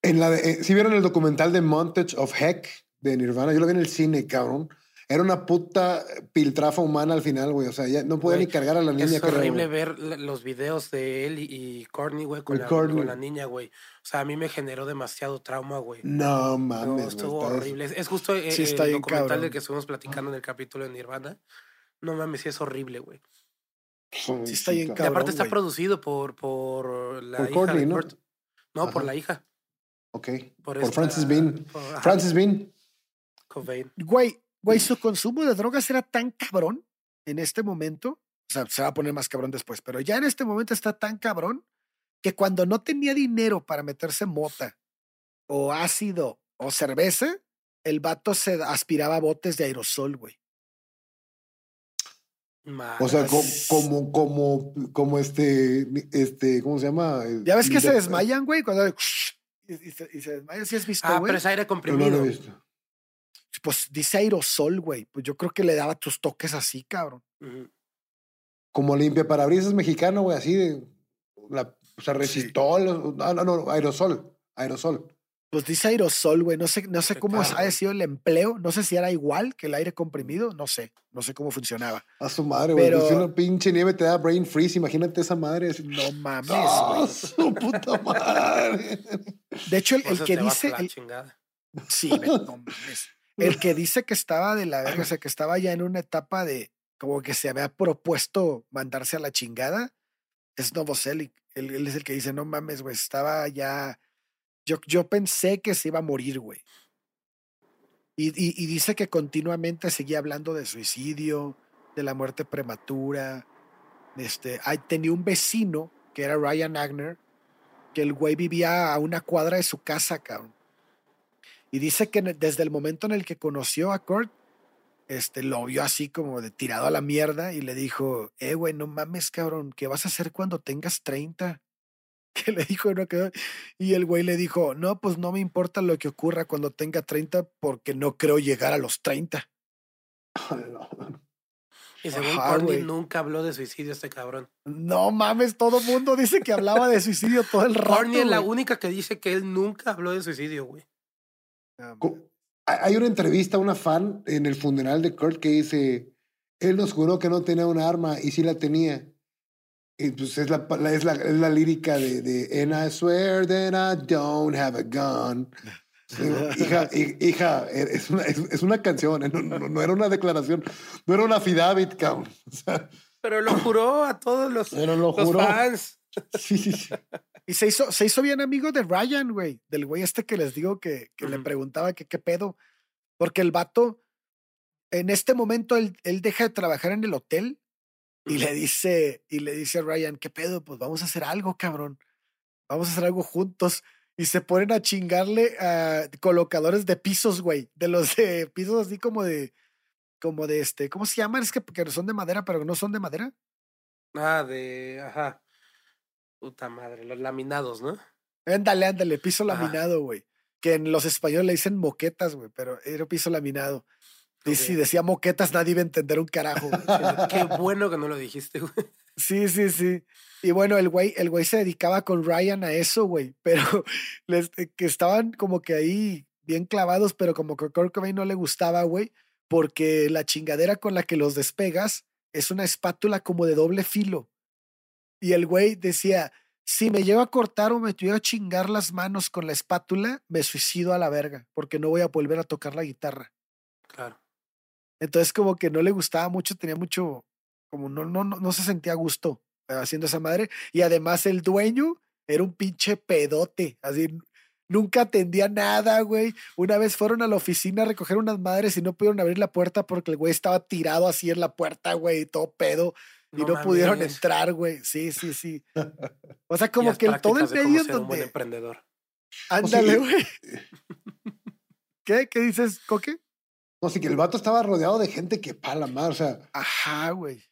En la eh, si vieron el documental de Montage of Heck de Nirvana, yo lo vi en el cine, cabrón. Era una puta piltrafa humana al final, güey. O sea, ya no podía ni cargar a la niña. Es horrible ver los videos de él y, Courtney, güey, con, la, niña, güey. O sea, a mí me generó demasiado trauma, güey. No, mames. estuvo horrible. Es, justo eh, el documental del que estuvimos platicando en el capítulo de Nirvana. No mames, sí es horrible, güey. Sí, está bien cabrón, Y aparte está producido por, por la hija de ¿no? No, por la hija. Ok. Por, Francis Bean. Francis Bean. Güey, güey, su consumo de drogas era tan cabrón en este momento. O sea, se va a poner más cabrón después, pero ya en este momento está tan cabrón que cuando no tenía dinero para meterse mota o ácido o cerveza, el vato se aspiraba botes de aerosol, güey. O sea, como, como, como, este, este, ¿cómo se llama? Ya ves que se desmayan, güey, cuando y, se, desmayan, ¿sí has visto, Ah, pero es aire comprimido. No lo he visto. Pues dice aerosol, güey. Pues yo creo que le daba tus toques así, cabrón. Como limpia parabrisas mexicano, güey, así de. La, o sea, resistol. No, no, no, aerosol. Aerosol. Pues dice aerosol, güey. No sé, no sé cómo ha sido el empleo. No sé si era igual que el aire comprimido. No sé. No sé cómo funcionaba. A su madre, güey. Pero... Si una pinche nieve te da brain freeze, imagínate esa madre. No mames, güey. su puta madre! De hecho, el, que dice. Sí, no mames. El que dice que estaba de la verga, o sea, que estaba ya en una etapa de como que se había propuesto mandarse a la chingada, es Novoselic. Él, él es el que dice, no mames, güey, estaba ya yo, yo pensé que se iba a morir, güey. Y, y, dice que continuamente seguía hablando de suicidio, de la muerte prematura. Este, tenía un vecino que era Ryan Agner, que el güey vivía a una cuadra de su casa, cabrón. Y dice que desde el momento en el que conoció a Kurt, este, lo vio así como de tirado a la mierda y le dijo, eh, güey, no mames, cabrón, ¿qué vas a hacer cuando tengas 30? que le dijo no quedó. Y el güey le dijo, no, pues no me importa lo que ocurra cuando tenga 30 porque no creo llegar a los 30. Y según Corny nunca habló de suicidio este cabrón. No mames, todo el mundo dice que hablaba de suicidio todo el rato. Corny es la única que dice que él nunca habló de suicidio, güey. Hay una entrevista a una fan en el funeral de Kurt que dice, él nos juró que no tenía un arma y sí la tenía. Y pues es la, es la, es la lírica de, de, And I swear that I don't have a gun. hija, hija, es una, es, una canción, ¿eh? no, no, no, era una declaración, no era una fidavit, cabrón. Pero lo juró a todos los, los fans. Sí, sí, sí. Y se hizo, se hizo bien amigo de Ryan, güey, del güey este que les digo que, que le preguntaba que qué pedo, porque el vato, en este momento, él, él deja de trabajar en el hotel y le dice, y le dice a Ryan, ¿qué pedo? Pues vamos a hacer algo, cabrón. Vamos a hacer algo juntos. Y se ponen a chingarle a colocadores de pisos, güey. De los de pisos así como de, como de este, ¿cómo se llaman? Es que, que son de madera, pero no son de madera. Ah, de, ajá. Puta madre, los laminados, ¿no? Ándale, ándale, piso laminado, güey. Que en los españoles le dicen moquetas, güey, pero era piso laminado. Y si decía moquetas, nadie iba a entender un carajo. Qué bueno que no lo dijiste, güey. Sí, sí, sí. Y bueno, el güey, el güey se dedicaba con Ryan a eso, güey. Pero les, eh, que estaban como que ahí bien clavados, pero como que a Kurt Cobain no le gustaba, güey, porque la chingadera con la que los despegas es una espátula como de doble filo. Y el güey decía, si me llevo a cortar o me llevo a chingar las manos con la espátula, me suicido a la verga, porque no voy a volver a tocar la guitarra. Claro. Entonces como que no le gustaba mucho, tenía mucho, como no, no, no, no se sentía a gusto haciendo esa madre. Y además el dueño era un pinche pedote, así nunca atendía nada, güey. Una vez fueron a la oficina a recoger unas madres y no pudieron abrir la puerta porque el güey estaba tirado así en la puerta, güey, todo pedo. Y no, pudieron entrar, güey. Sí, sí, sí. O sea, como que el, todo el medio donde. Un buen emprendedor. Ándale, güey. ¿Qué? ¿Qué dices, Coque? No, sí, que el vato estaba rodeado de gente que pala más, o sea. Ajá, güey.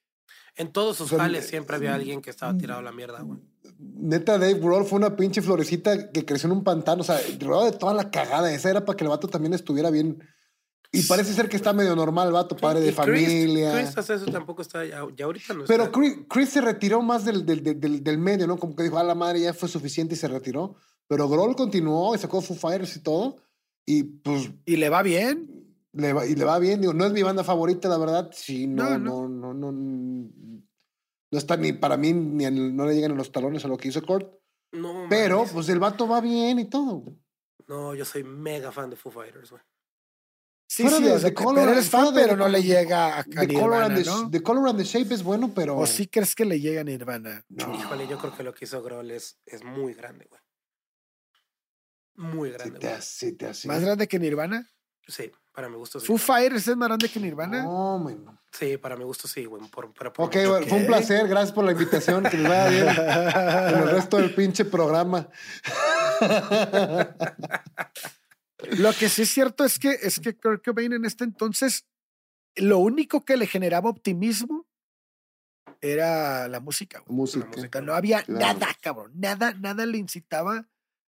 En todos sus jales siempre había alguien que estaba tirado a la mierda, güey. Neta, Dave Grohl fue una pinche florecita que creció en un pantano, o sea, rodeado de toda la cagada. Esa era para que el vato también estuviera bien. Y parece ser que está medio normal vato, padre de familia. Chris, Chris eso tampoco está, ya, ahorita no Pero Chris, Chris, se retiró más del, del, del, del, medio, ¿no? Como que dijo, a la madre ya fue suficiente y se retiró. Pero Grohl continuó y sacó Foo Fighters y todo. Y pues. ¿Y le va bien? le va, y le va bien. Digo, no es mi banda favorita, la verdad. Sí, no, no, no, no. No, está ni para mí, ni no le llegan a los talones a lo que hizo Kurt. No, Pero, pues el vato va bien y todo. No, yo soy mega fan de Foo Fighters, güey. Sí, sí, de, de color, pero eres fan, pero no le llega a, the Nirvana, color ¿no? The Color and the Shape es bueno, pero... ¿O sí crees que le llega a Nirvana? No. Híjole, yo creo que lo que hizo Grohl es, es muy grande, güey. Muy grande, sí te, sí te ¿Más grande que Nirvana? Sí. Para mi gusto sí. ¿Foo Fighters es más grande que Nirvana? No, man. Sí, para mi gusto sí, güey. Por, ok, fue un placer. Gracias por la invitación. Que les vaya bien en el resto del pinche programa. Lo que sí es cierto es que, es que Kurt Cobain en este entonces, lo único que le generaba optimismo era la música. güey. Música. La música. No había Claro. nada, cabrón. Nada, nada le incitaba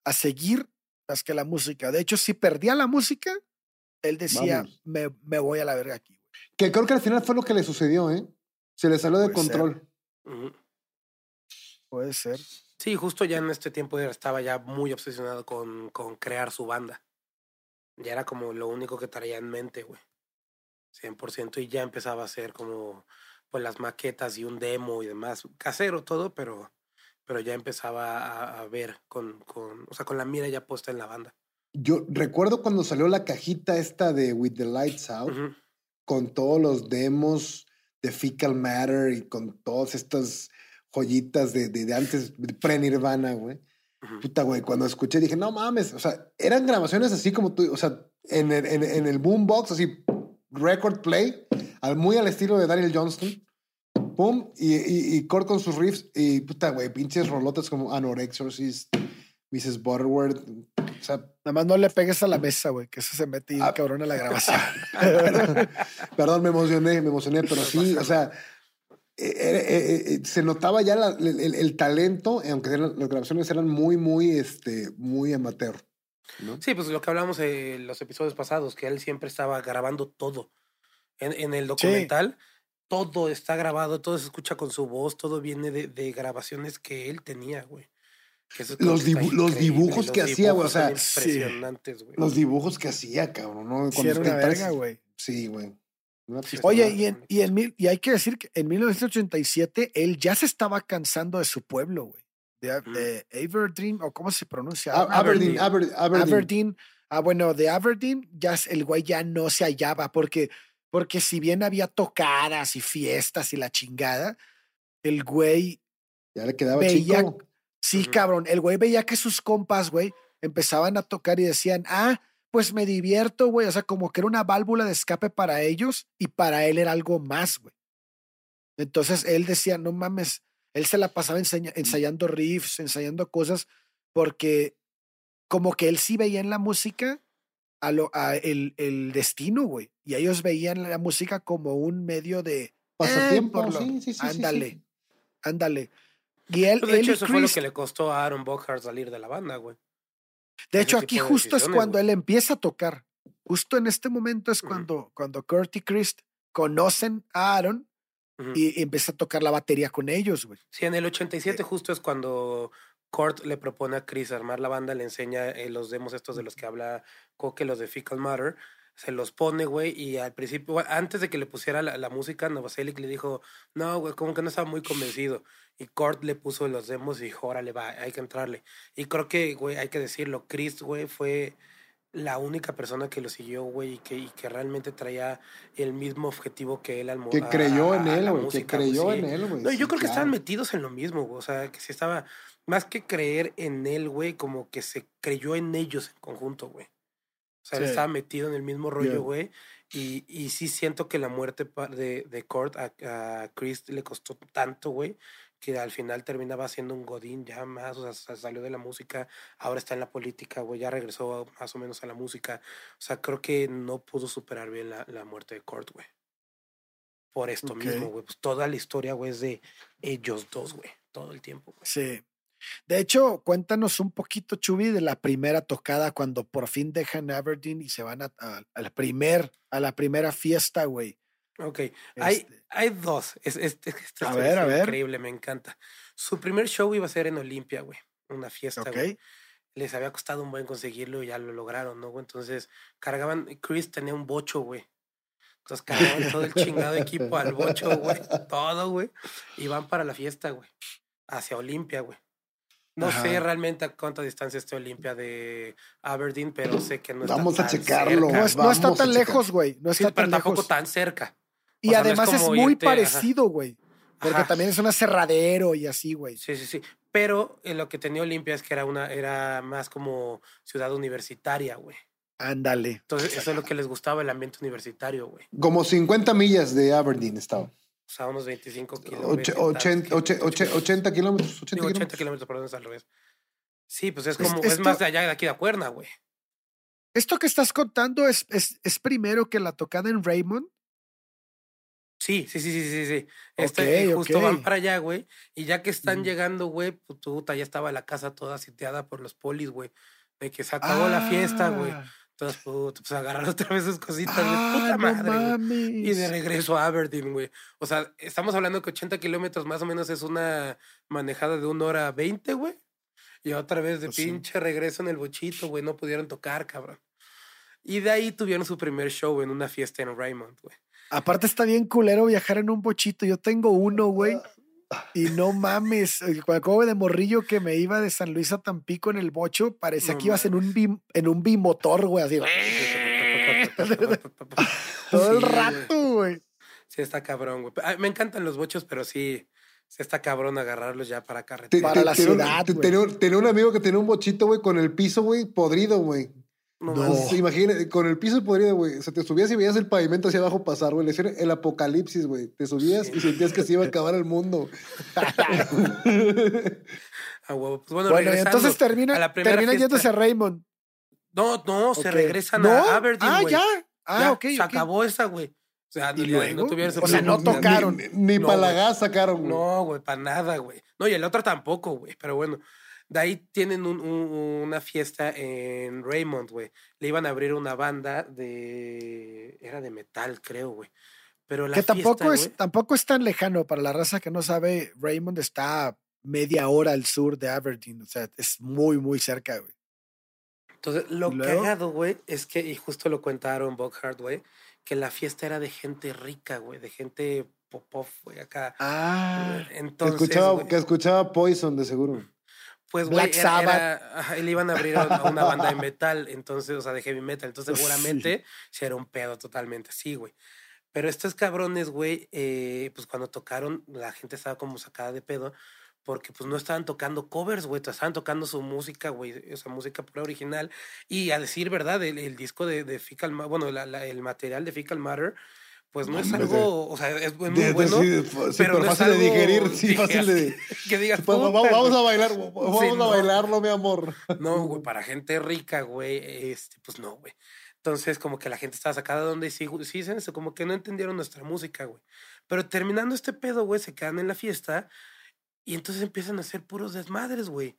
a seguir más que la música. De hecho, si perdía la música, él decía, me, me voy a la verga aquí. güey". Que creo que al final fue lo que le sucedió, ¿eh? Se le salió de Puede ser. control. Puede ser. Sí, justo ya en este tiempo ya estaba ya muy obsesionado con, con crear su banda. Ya era como lo único que traía en mente, güey. 100% y ya empezaba a hacer como pues las maquetas y un demo y demás. Casero todo, pero, pero ya empezaba a, a ver con, con, o sea, con la mira ya puesta en la banda. Yo recuerdo cuando salió la cajita esta de With the Lights Out, con todos los demos de Fecal Matter y con todas estas joyitas de, de, de antes, de pre-Nirvana, güey. Puta, güey, cuando escuché dije, no mames, o sea, eran grabaciones así como tú, o sea, en el, en, en el boombox, así, record play, al, muy al estilo de Daniel Johnston, pum, y, y, y Kurt con sus riffs, y puta, güey, pinches rolotas como Anorexorcist, Mrs. Butterworth, o sea, Nada más no le pegues a la mesa, güey, que eso se mete y Ah. cabrón a la grabación. Perdón, me emocioné, me emocioné, pero sí, o sea, eh, eh, eh, se notaba ya la- el, el- el talento, aunque eran- las grabaciones eran muy, muy, este, muy amateur. ¿no? Sí, pues lo que hablamos en los episodios pasados, que él siempre estaba grabando todo. En, en el documental, todo está grabado, todo se escucha con su voz, todo viene de, de grabaciones que él tenía, güey. Los dibu- los dibujos que hacía, güey, o sea, sí. impresionantes, güey. Los dibujos que hacía, cabrón, ¿no? Sí, Cuando era una verga, güey. Sí, güey. Oye, y, en, y, en mil, y hay que decir que en 1987 él ya se estaba cansando de su pueblo, güey. De, de Aberdeen, o cómo se pronuncia. A- Aberdeen, Aber- Aberdeen. Aberdeen. Ah, bueno, de Aberdeen, ya el güey ya no se hallaba, porque, porque si bien había tocadas y fiestas y la chingada, el güey Ya le quedaba veía, chico. sí, cabrón, el güey veía que sus compas, güey, empezaban a tocar y decían, ah, pues me divierto, güey, o sea, como que era una válvula de escape para ellos y para él era algo más, güey. Entonces él decía, no mames, él se la pasaba ensayando riffs, ensayando cosas, porque como que él sí veía en la música a lo, a el, el destino, güey. Y ellos veían la música como un medio de... Pasatiempo, por lo- sí, sí, sí, sí, sí. ándale, ándale. Y él, Pues, de él hecho, y eso fue lo que le costó a Aaron Bockhart salir de la banda, güey. De hecho, aquí justo es cuando él empieza a tocar. Justo en este momento es cuando, cuando Kurt y Chris conocen a Aaron y empieza a tocar la batería con ellos, güey. Sí, en el 87 Eh, justo es cuando Kurt le propone a Chris armar la banda, le enseña eh, los demos estos de los que habla Coque, los de Fecal Matter, se los pone, güey, y al principio, antes de que le pusiera la, la música, Novoselic le dijo, no, güey, como que no estaba muy convencido. Y Kurt le puso los demos y dijo, órale, va, hay que entrarle. Y creo que, güey, hay que decirlo, Chris, güey, fue la única persona que lo siguió, güey, y que, y que realmente traía el mismo objetivo que él al Que creyó a- en él, güey. Que creyó sí. en él, güey. No, yo creo que estaban metidos en lo mismo, güey. O sea, que si estaba, más que creer en él, güey, como que se creyó en ellos en conjunto, güey. O sea, él estaba metido en el mismo rollo, güey. Y, y sí siento que la muerte de, de Kurt a, a Chris le costó tanto, güey, que al final terminaba siendo un godín ya más, o sea, sa- salió de la música, ahora está en la política, güey, ya regresó más o menos a la música. O sea, creo que no pudo superar bien la, la muerte de Kurt, güey. Por esto mismo, güey. Pues toda la historia, güey, es de ellos dos, güey. Todo el tiempo, güey. Sí. De hecho, cuéntanos un poquito, Chubi, de la primera tocada cuando por fin dejan Aberdeen y se van a, a- a la, primer, a la primera fiesta, güey. Ok, hay, Este, hay dos. Es, es- A ver, a está ver. increíble, me encanta. Su primer show iba a ser en Olimpia, güey. Una fiesta, ok. güey. Les había costado un buen conseguirlo y ya lo lograron, ¿no, güey? Entonces, cargaban, Chris tenía un bocho, güey. Entonces cargaban todo el chingado equipo al bocho, güey. Todo, güey. Y van para la fiesta, güey. Hacia Olimpia, güey. No sé realmente a cuánta distancia esté Olimpia de Aberdeen, pero sé que no está Vamos a tan checarlo, cerca. No, es- no está a tan lejos, güey. No Sí, está pero tan tampoco lejos. tan cerca. Y o sea, no es además es, muy irte, parecido, güey. Porque Ajá. también es un aserradero y así, güey. Sí, sí, sí. Pero eh, lo que tenía Olimpia es que era una, era más como ciudad universitaria, güey. Ándale. Entonces, eso es lo que les gustaba, el ambiente universitario, güey. Como 50 millas de Aberdeen estaba. O sea, unos 25 Oche- kilómetros. ochen- oche- oche- 80 kilómetros. 80 Digo, 80 kilómetros. perdón, es al revés. Sí, pues es como, es esto- más de allá de aquí de Acuerna, güey. Esto que estás contando es, es, es primero que la tocada en Raymond. Sí, sí, sí, sí, sí, sí. Este, justo van para allá, güey. Y ya que están Mm. llegando, güey, pues puta, ya estaba la casa toda sitiada por los polis, güey. De que se acabó la fiesta, güey. Entonces, puta, pues agarrar otra vez sus cositas, güey. Ah, Puta madre. Y de regreso a Aberdeen, güey. O sea, estamos hablando que 80 kilómetros más o menos es una manejada de una hora 20, güey. Y otra vez de Pues sí. pinche regreso en el bochito, güey. No pudieron tocar, cabrón. Y de ahí tuvieron su primer show en una fiesta en Raymond, güey. Aparte está bien culero viajar en un bochito. Yo tengo uno, güey. Y no mames, cuando acabo de morrillo que me iba de San Luis a Tampico en el bocho, parecía No que ibas en un, bim- en un bimotor, güey, así. Todo el rato, güey. Sí, está cabrón, güey. Me encantan los bochos, pero sí, sí está cabrón agarrarlos ya para Te- carretera. Para te- la ciudad, güey. tenía un amigo que tenía un bochito, güey, con el piso, güey, podrido, güey. No, No. imagínate, con el piso podrido, güey. O sea, te subías y veías el pavimento hacia abajo pasar, güey. Le decían el apocalipsis, güey. Te subías Sí. y sentías que se iba a acabar el mundo. Ah. Pues bueno, Bueno, entonces termina, a la primera termina yéndose a Raymond. No, no, se regresan ¿No? a Aberdeen, Ah, ya. Ah, Ya, ok. Se acabó esa, güey. O sea, ¿Y no, ya luego? no tuvieron su O sea, no tocaron. Ni, ni No, para la gas sacaron, güey. No, güey, para nada, güey. No, y el otro tampoco, güey. Pero bueno, de ahí tienen un- un- una fiesta en Raymond, güey. Le iban a abrir una banda de. Era de metal, creo, güey. Pero la Que tampoco, fiesta, es, tampoco es tan lejano para la raza que no sabe. Raymond está media hora al sur de Aberdeen. O sea, es muy, muy cerca, güey. Entonces, lo ¿Y luego? cagado, güey, es que, y justo lo contaron Buckhart, güey, que la fiesta era de gente rica, güey, de gente pop güey, acá. Ah. Que Entonces, escuchaba, que escuchaba Poison, de seguro. Pues, Black era- Sabbath. era- le iban a abrir a, una banda de metal, entonces, o sea, de heavy metal. Entonces, Sí. seguramente se era un pedo totalmente así, güey. Pero estos cabrones, güey, eh, pues cuando tocaron, la gente estaba como sacada de pedo, porque pues no estaban tocando covers, güey, estaban tocando su música, güey, esa música pura original. Y a decir verdad, el, el disco de, de Fecal Ma- bueno, la- la- el material de Fecal Matter, pues no es algo, o sea, es muy De- bueno. sí, sí, pero pero no es fácil de digerir, sí, fácil de... que digas, Pues, vamos, a bailar, vamos Sí, a no. bailarlo, mi amor. No, güey, para gente rica, güey, este, pues no, güey. Entonces, como que la gente estaba sacada de donde sí, sí dicen eso, como que no entendieron nuestra música, güey. Pero terminando este pedo, güey, se quedan en la fiesta y entonces empiezan a hacer puros desmadres, güey.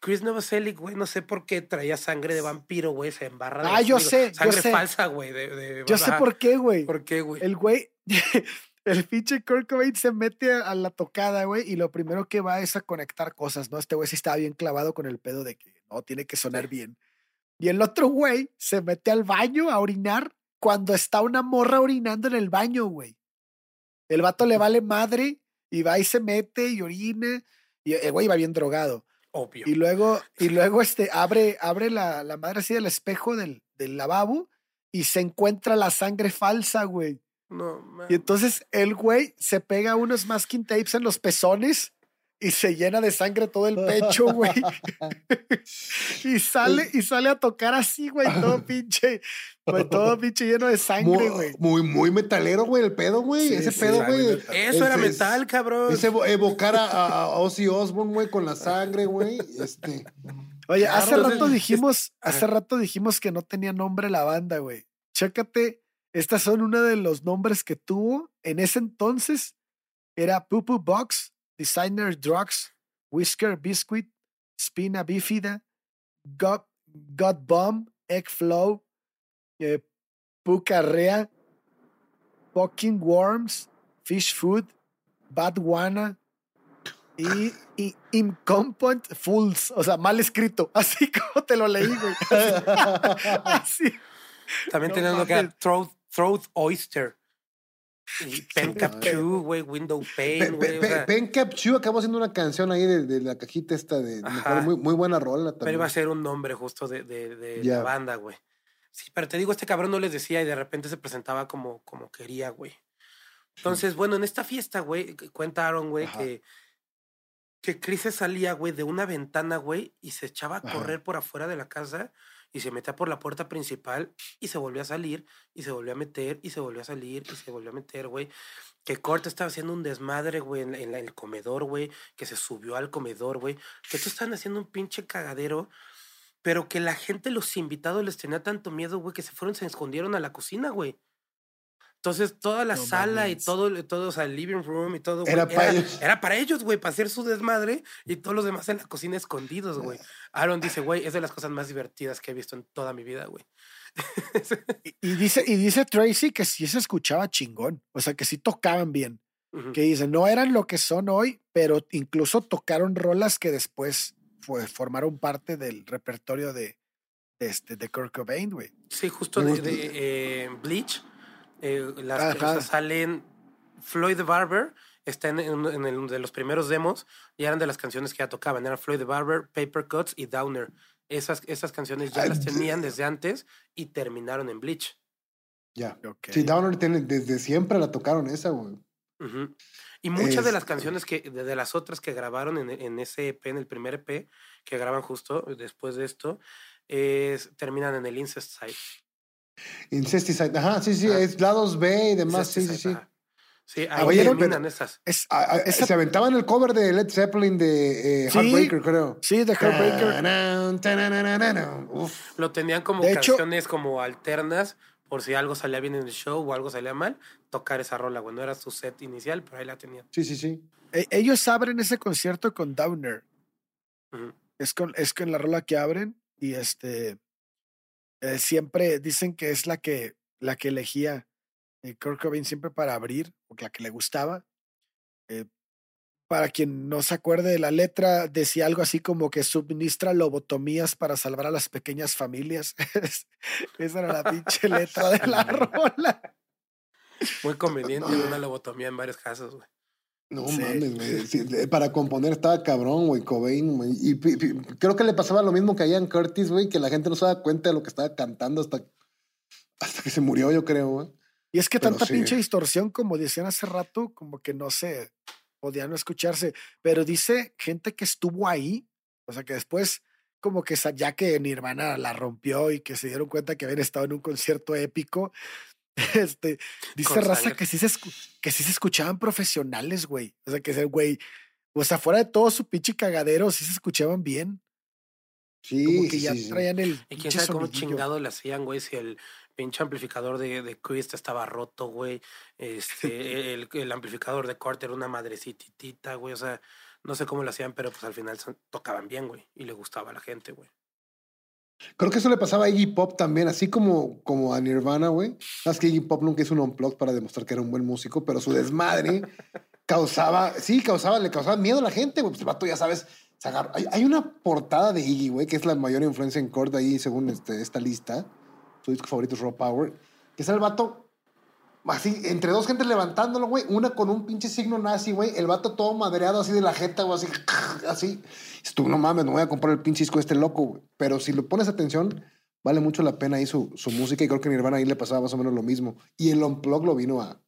Chris Novoselic, güey, no sé por qué traía sangre de vampiro, güey, se embarra. de Ah, yo digo, sé, yo Sangre sé. falsa, güey. De, de- Yo sé por qué, güey. ¿Por qué, güey? El güey, el pinche Kurt Cobain se mete a, a la tocada, güey, y lo primero que va es a conectar cosas, ¿no? Este güey sí estaba bien clavado con el pedo de que no tiene que sonar bien. Y el otro güey se mete al baño a orinar cuando está una morra orinando en el baño, güey. El vato le vale madre y va y se mete y orina. Y el güey va bien drogado. Obvio. Y luego, y luego este, abre, abre la, la madre así del espejo del, del lavabo y se encuentra la sangre falsa, güey. No, man. Y entonces el güey se pega unos masking tapes en los pezones y se llena de sangre todo el pecho, güey. y sale, y sale a tocar así, güey, todo pinche, güey, todo pinche lleno de sangre, güey. Muy, muy, muy metalero, güey, el pedo, güey. Sí, Ese sí, pedo, güey. Eso era metal, cabrón. Es evo- evocar a, a- Ozzy Osbourne, güey, con la sangre, güey. Este. Oye, Claro, hace rato es- dijimos, hace rato dijimos que no tenía nombre la banda, güey. Chécate, estas son uno de los nombres que tuvo en ese entonces. Era Poo Poo Box, Designer Drugs, Whisker Biscuit, Spina Bifida, God, God Bomb, Egg Flow, eh, Pucarrea, Fucking Worms, Fish Food, Bad Wanna y, y Incompetent Fools. O sea, mal escrito. Así como te lo leí, güey. Así. También No tenían lo que. Throat, throat Oyster. Y Pen Cap madre. 2, güey, Window Pane, güey. Pen Cap Chew acabó haciendo una canción ahí de, de la cajita esta de. Muy, muy buena rola Pero también. iba a ser un nombre justo de, de, la banda, güey. Sí, pero te digo, este cabrón no les decía y de repente se presentaba como, como quería, güey. Entonces, bueno, en esta fiesta, güey, cu- cuenta Aaron, güey, que, que Chris se salía, güey, de una ventana, güey, y se echaba a Ajá. correr por afuera de la casa y se metía por la puerta principal y se volvió a salir y se volvió a meter y se volvió a salir y se volvió a meter, güey. Que Kurt estaba haciendo un desmadre, güey, en, en el comedor, güey, que se subió al comedor, güey. Que todos estaban haciendo un pinche cagadero, pero que la gente, los invitados, les tenía tanto miedo, güey, que se fueron, se escondieron a la cocina, güey. Entonces, toda la No sala y todo, todo, o sea, el living room y todo, güey, Era pa' ellos. Era para ellos, güey, para hacer su desmadre y todos los demás en la cocina escondidos, güey. Aaron dice, güey, es de las cosas más divertidas que he visto en toda mi vida, güey. Y, y dice, y dice Tracy que sí se escuchaba chingón, o sea, que sí tocaban bien. Que dice, no eran lo que son hoy, pero incluso tocaron rolas que después fue, formaron parte del repertorio de, de, este, de Kurt Cobain, güey. Sí, justo de, eh, Bleach, eh, las Ajá. cosas salen. Floyd the Barber está en, en- en el de los primeros demos y eran de las canciones que ya tocaban. Eran Floyd the Barber, Paper Cuts y Downer. Esas, esas canciones ya Ay, las tenían desde antes y terminaron en Bleach. Ya. Ok. Sí, Downer tiene, desde siempre la tocaron esa, güey. Y muchas de las Este- canciones que, de, de las otras que grabaron en, en ese EP, en el primer EP, que graban justo después de esto, es- terminan en el Incest Side. Incesticide. Ajá, sí, sí, Ajá. es lados B y demás, sí, sí, sí. Sí, ahí terminan esas. Es, Ah, ah, esa- Se aventaban el cover de Led Zeppelin de eh, Sí. Heartbreaker, creo. sí, de Heartbreaker. Tarán, tararararán. Uf. Lo tenían como De hecho- canciones como alternas, por si algo salía bien en el show o algo salía mal, tocar esa rola, güey. No era su set inicial, pero ahí la tenían. Sí, sí, sí. E- Ellos abren ese concierto con Downer. Ujú. Es con, es con la rola que abren y este eh, siempre dicen que es la que la que elegía eh, Kurt Cobain siempre para abrir, o la que le gustaba. Eh, para quien no se acuerde de la letra, decía algo así como que suministra lobotomías para salvar a las pequeñas familias. Esa era la pinche letra de la rola. Muy conveniente, una lobotomía en varios casos, güey. No Sí. mames, güey. Sí, para componer estaba cabrón, güey, Cobain, güey. Y creo que le pasaba lo mismo que a Ian Curtis, güey, que la gente no se daba cuenta de lo que estaba cantando hasta, hasta que se murió, yo creo, güey. Y es que Pero tanta sí. pinche distorsión, como decían hace rato, como que no se podía no escucharse. Pero dice gente que estuvo ahí, o sea que después, como que ya que Nirvana la rompió y que se dieron cuenta que habían estado en un concierto épico, este, dice Con Raza sangre. que sí, se que sí se escuchaban profesionales, güey. O sea que ese güey, o sea, fuera de todo su pinche cagadero, sí se escuchaban bien. Sí, Como que sí, ya sí, traían el. Y quién sabe cómo chingado le hacían, güey, si el pinche amplificador de, de Chris estaba roto, güey. Este, el, el amplificador de Kurt era una madrecititita, güey. O sea, no sé cómo lo hacían, pero pues al final son- tocaban bien, güey. Y le gustaba a la gente, güey. Creo que eso le pasaba a Iggy Pop también, así como, como a Nirvana, güey. Sabes que Iggy Pop nunca hizo un unplug para demostrar que era un buen músico, pero su desmadre causaba, sí, causaba, le causaba miedo a la gente, güey. Pues el vato, ya sabes, se agarró. Hay, una portada de Iggy, güey, que es la mayor influencia en Cord ahí, según este, esta lista. Su disco favorito es Raw Power. Que está el vato así, entre dos gentes levantándolo, güey. Una con un pinche signo nazi, güey. El vato todo madreado así de la jeta, güey, así, así. No mames, no voy a comprar el pinche disco de este loco, güey. Pero si le pones atención, vale mucho la pena ahí su, su música. Y creo que a Nirvana ahí le pasaba más o menos lo mismo. Y el Unplug lo vino a,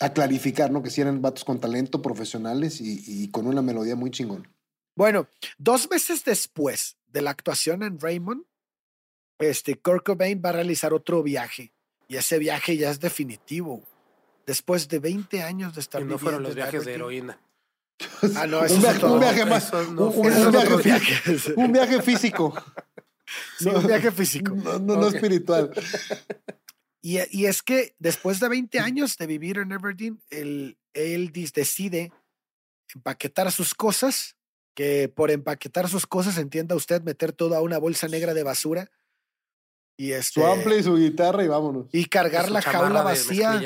a clarificar, ¿no? Que sí eran vatos con talento, profesionales y, y con una melodía muy chingón. Bueno, dos meses después de la actuación en Raymond, este, Kurt Cobain va a realizar otro viaje. Y ese viaje ya es definitivo. Después de 20 años de estar Y no fueron los viajes de heroína. Ah, no, eso un, es viaje, un viaje más. no un, viaje, otros fí- viajes. un viaje físico. Sí, un viaje físico. No, no, no espiritual. Y, y es que después de 20 años de vivir en Aberdeen, él, decide empaquetar sus cosas, que por empaquetar sus cosas entienda usted meter toda una bolsa negra de basura y, este, Su amplia y su guitarra y vámonos. y cargar la jaula vacía,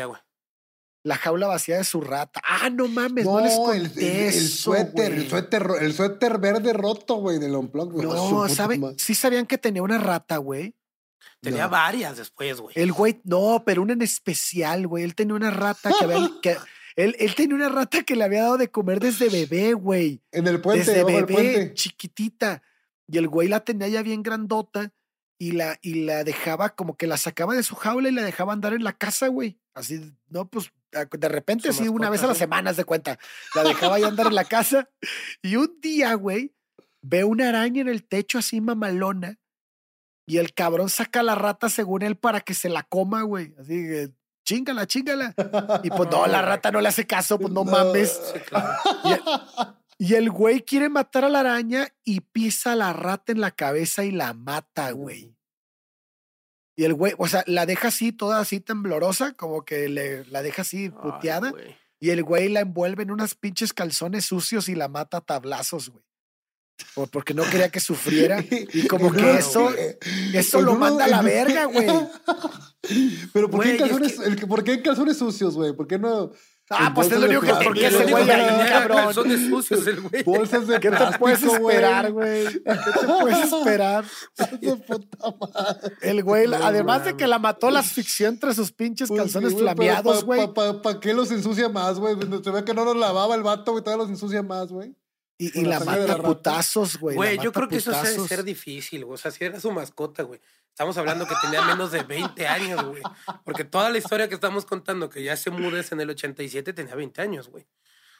la jaula vacía de su rata. Ah, no mames, no, les el, conté el- el eso, suéter, el suéter, el suéter verde roto, güey, del Unplug. güey. Su No, ¿saben? Sí sabían que tenía una rata, güey. Tenía No. varias después, güey. El güey, no, pero una en especial, güey. Él tenía una rata que había, que, él, él tenía una rata que le había dado de comer desde bebé, güey. En el puente, desde bebé, puente. chiquitita. Y el güey la tenía ya bien grandota y la, y la dejaba como que la sacaba de su jaula y la dejaba andar en la casa, güey. Así, no, pues de repente, así una vez a la sí. semana, haz de cuenta. La dejaba ahí andar en la casa. Y un día, güey, ve una araña en el techo así mamalona Y el cabrón saca la rata según él para que se la coma, güey. Así que, chingala, chingala. Y pues no, la rata no le hace caso, pues no, mames. Sí, claro. Y el, güey quiere matar a la araña y pisa a la rata en la cabeza y la mata, güey. Y el güey, o sea, la deja así, toda así temblorosa, como que le, la deja así puteada. Y el güey la envuelve en unas pinches calzones sucios y la mata a tablazos, güey. Por- porque no quería que sufriera. Y como que eso, güey. eso lo Uno- manda a la verga, güey. Pero ¿por qué, es que- ¿por qué calzones sucios, güey? ¿por qué no? Ah, en pues es lo único que porque ese güey? tenía cabrón. calzones sucios el güey. Bolsas de ¿Qué te puedes esperar, güey? ¿Qué te puedes esperar? De puta madre. El güey, No además de que la mató, la asfixió entre sus pinches Pues sí, calzones flameados, pa- güey. pa- pa- ¿Para qué los ensucia más, güey? Se ve que no los lavaba el vato, güey, todavía los ensucia más, güey. Y, y la la de mata rata. putazos, güey. Güey, yo creo que eso debe putazos. ser difícil, güey. O sea, si era su mascota, güey. Estamos hablando que tenía menos de 20 años, güey. Porque toda la historia que estamos contando, que ya se mudes en el 87, tenía 20 años, güey.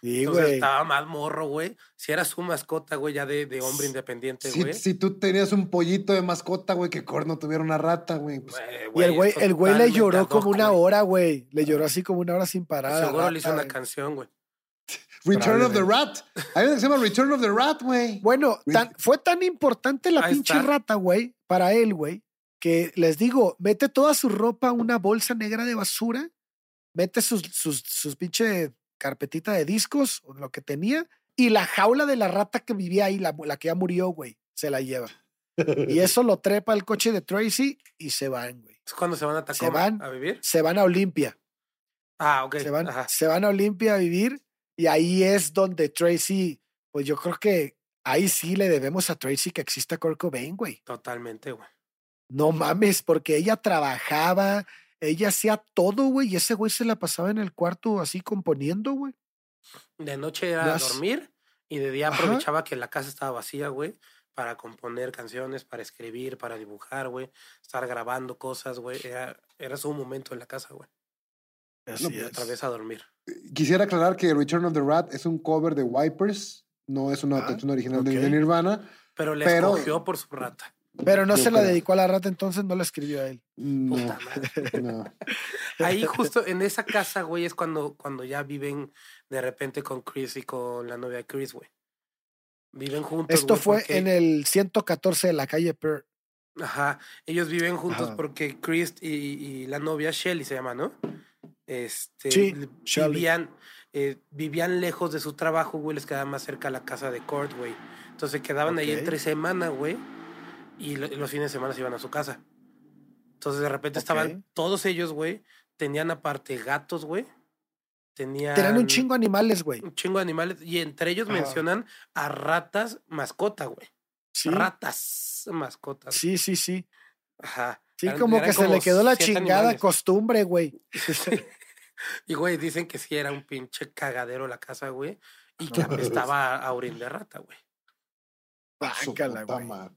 Sí, Entonces güey. estaba más morro, güey. Si era su mascota, güey, ya de, de hombre independiente, Si, güey. si tú tenías un pollito de mascota, güey, que Corno tuviera una rata, güey. pues, Güey, Y el güey, el güey le lloró como una hora, güey. Le lloró así como una hora sin parar. Seguro le hizo una canción, güey. Return of the. Rat. Hay una que se llama Return of the Rat, güey. Bueno, tan- fue tan importante la Ahí pinche está. rata, güey, para él, güey, que les digo, mete toda su ropa a una bolsa negra de basura, mete sus, sus, sus pinche carpetita de discos o lo que tenía, y la jaula de la rata que vivía ahí, la, la que ya murió, güey, se la lleva. Y eso lo trepa al coche de Tracy y se van, güey. Es cuando se van a Se Tacoma van. a vivir. Se van a Olimpia. Ah, ok. se, van, Ajá. se van a Olimpia a vivir y ahí es donde Tracy, pues yo creo que ahí sí le debemos a Tracy que exista Kurt Cobain, güey. Totalmente, güey. No mames, porque ella trabajaba, ella hacía todo, güey, y ese güey se la pasaba en el cuarto así componiendo, güey. De noche era Las- dormir y de día Ajá. aprovechaba que la casa estaba vacía, güey, para componer canciones, para escribir, para dibujar, güey, estar grabando cosas, güey. Era, era su momento en la casa, güey. Así pues, Otra vez a dormir. Quisiera aclarar que Return of the Rat es un cover de Wipers, no es una Ah, canción original de- Nirvana. Pero le Pero- escogió por su rata. Pero no Yo se la dedicó a la rata, entonces no la escribió a él. No, Puta madre. no. Ahí justo en esa casa, güey, es cuando, cuando ya viven de repente con Chris y con la novia de Chris, güey. Viven juntos. Esto güey, fue porque- en el 114 de la calle Per. Ajá, ellos viven juntos Ajá. porque Chris y, y la novia Shelly se llama, ¿no? Este, Sí, vivían, eh, vivían lejos de su trabajo, güey, les quedaba más cerca la casa de Kurt, güey. Entonces quedaban ahí entre semana, güey, y lo- los fines de semana se iban a su casa. Entonces de repente estaban todos ellos, güey, tenían aparte gatos, güey. Tenían Tenían un chingo de animales, güey. un chingo de animales y entre ellos mencionan a ratas mascota, güey. Sí, Ratas mascotas. sí, sí, sí. Ajá. Sí, Eran- como eran que se le quedó la chingada animales. costumbre, güey. y güey, dicen que sí era un pinche cagadero la casa, güey. Y No que apestaba a orín de rata, güey. Bácala, güey.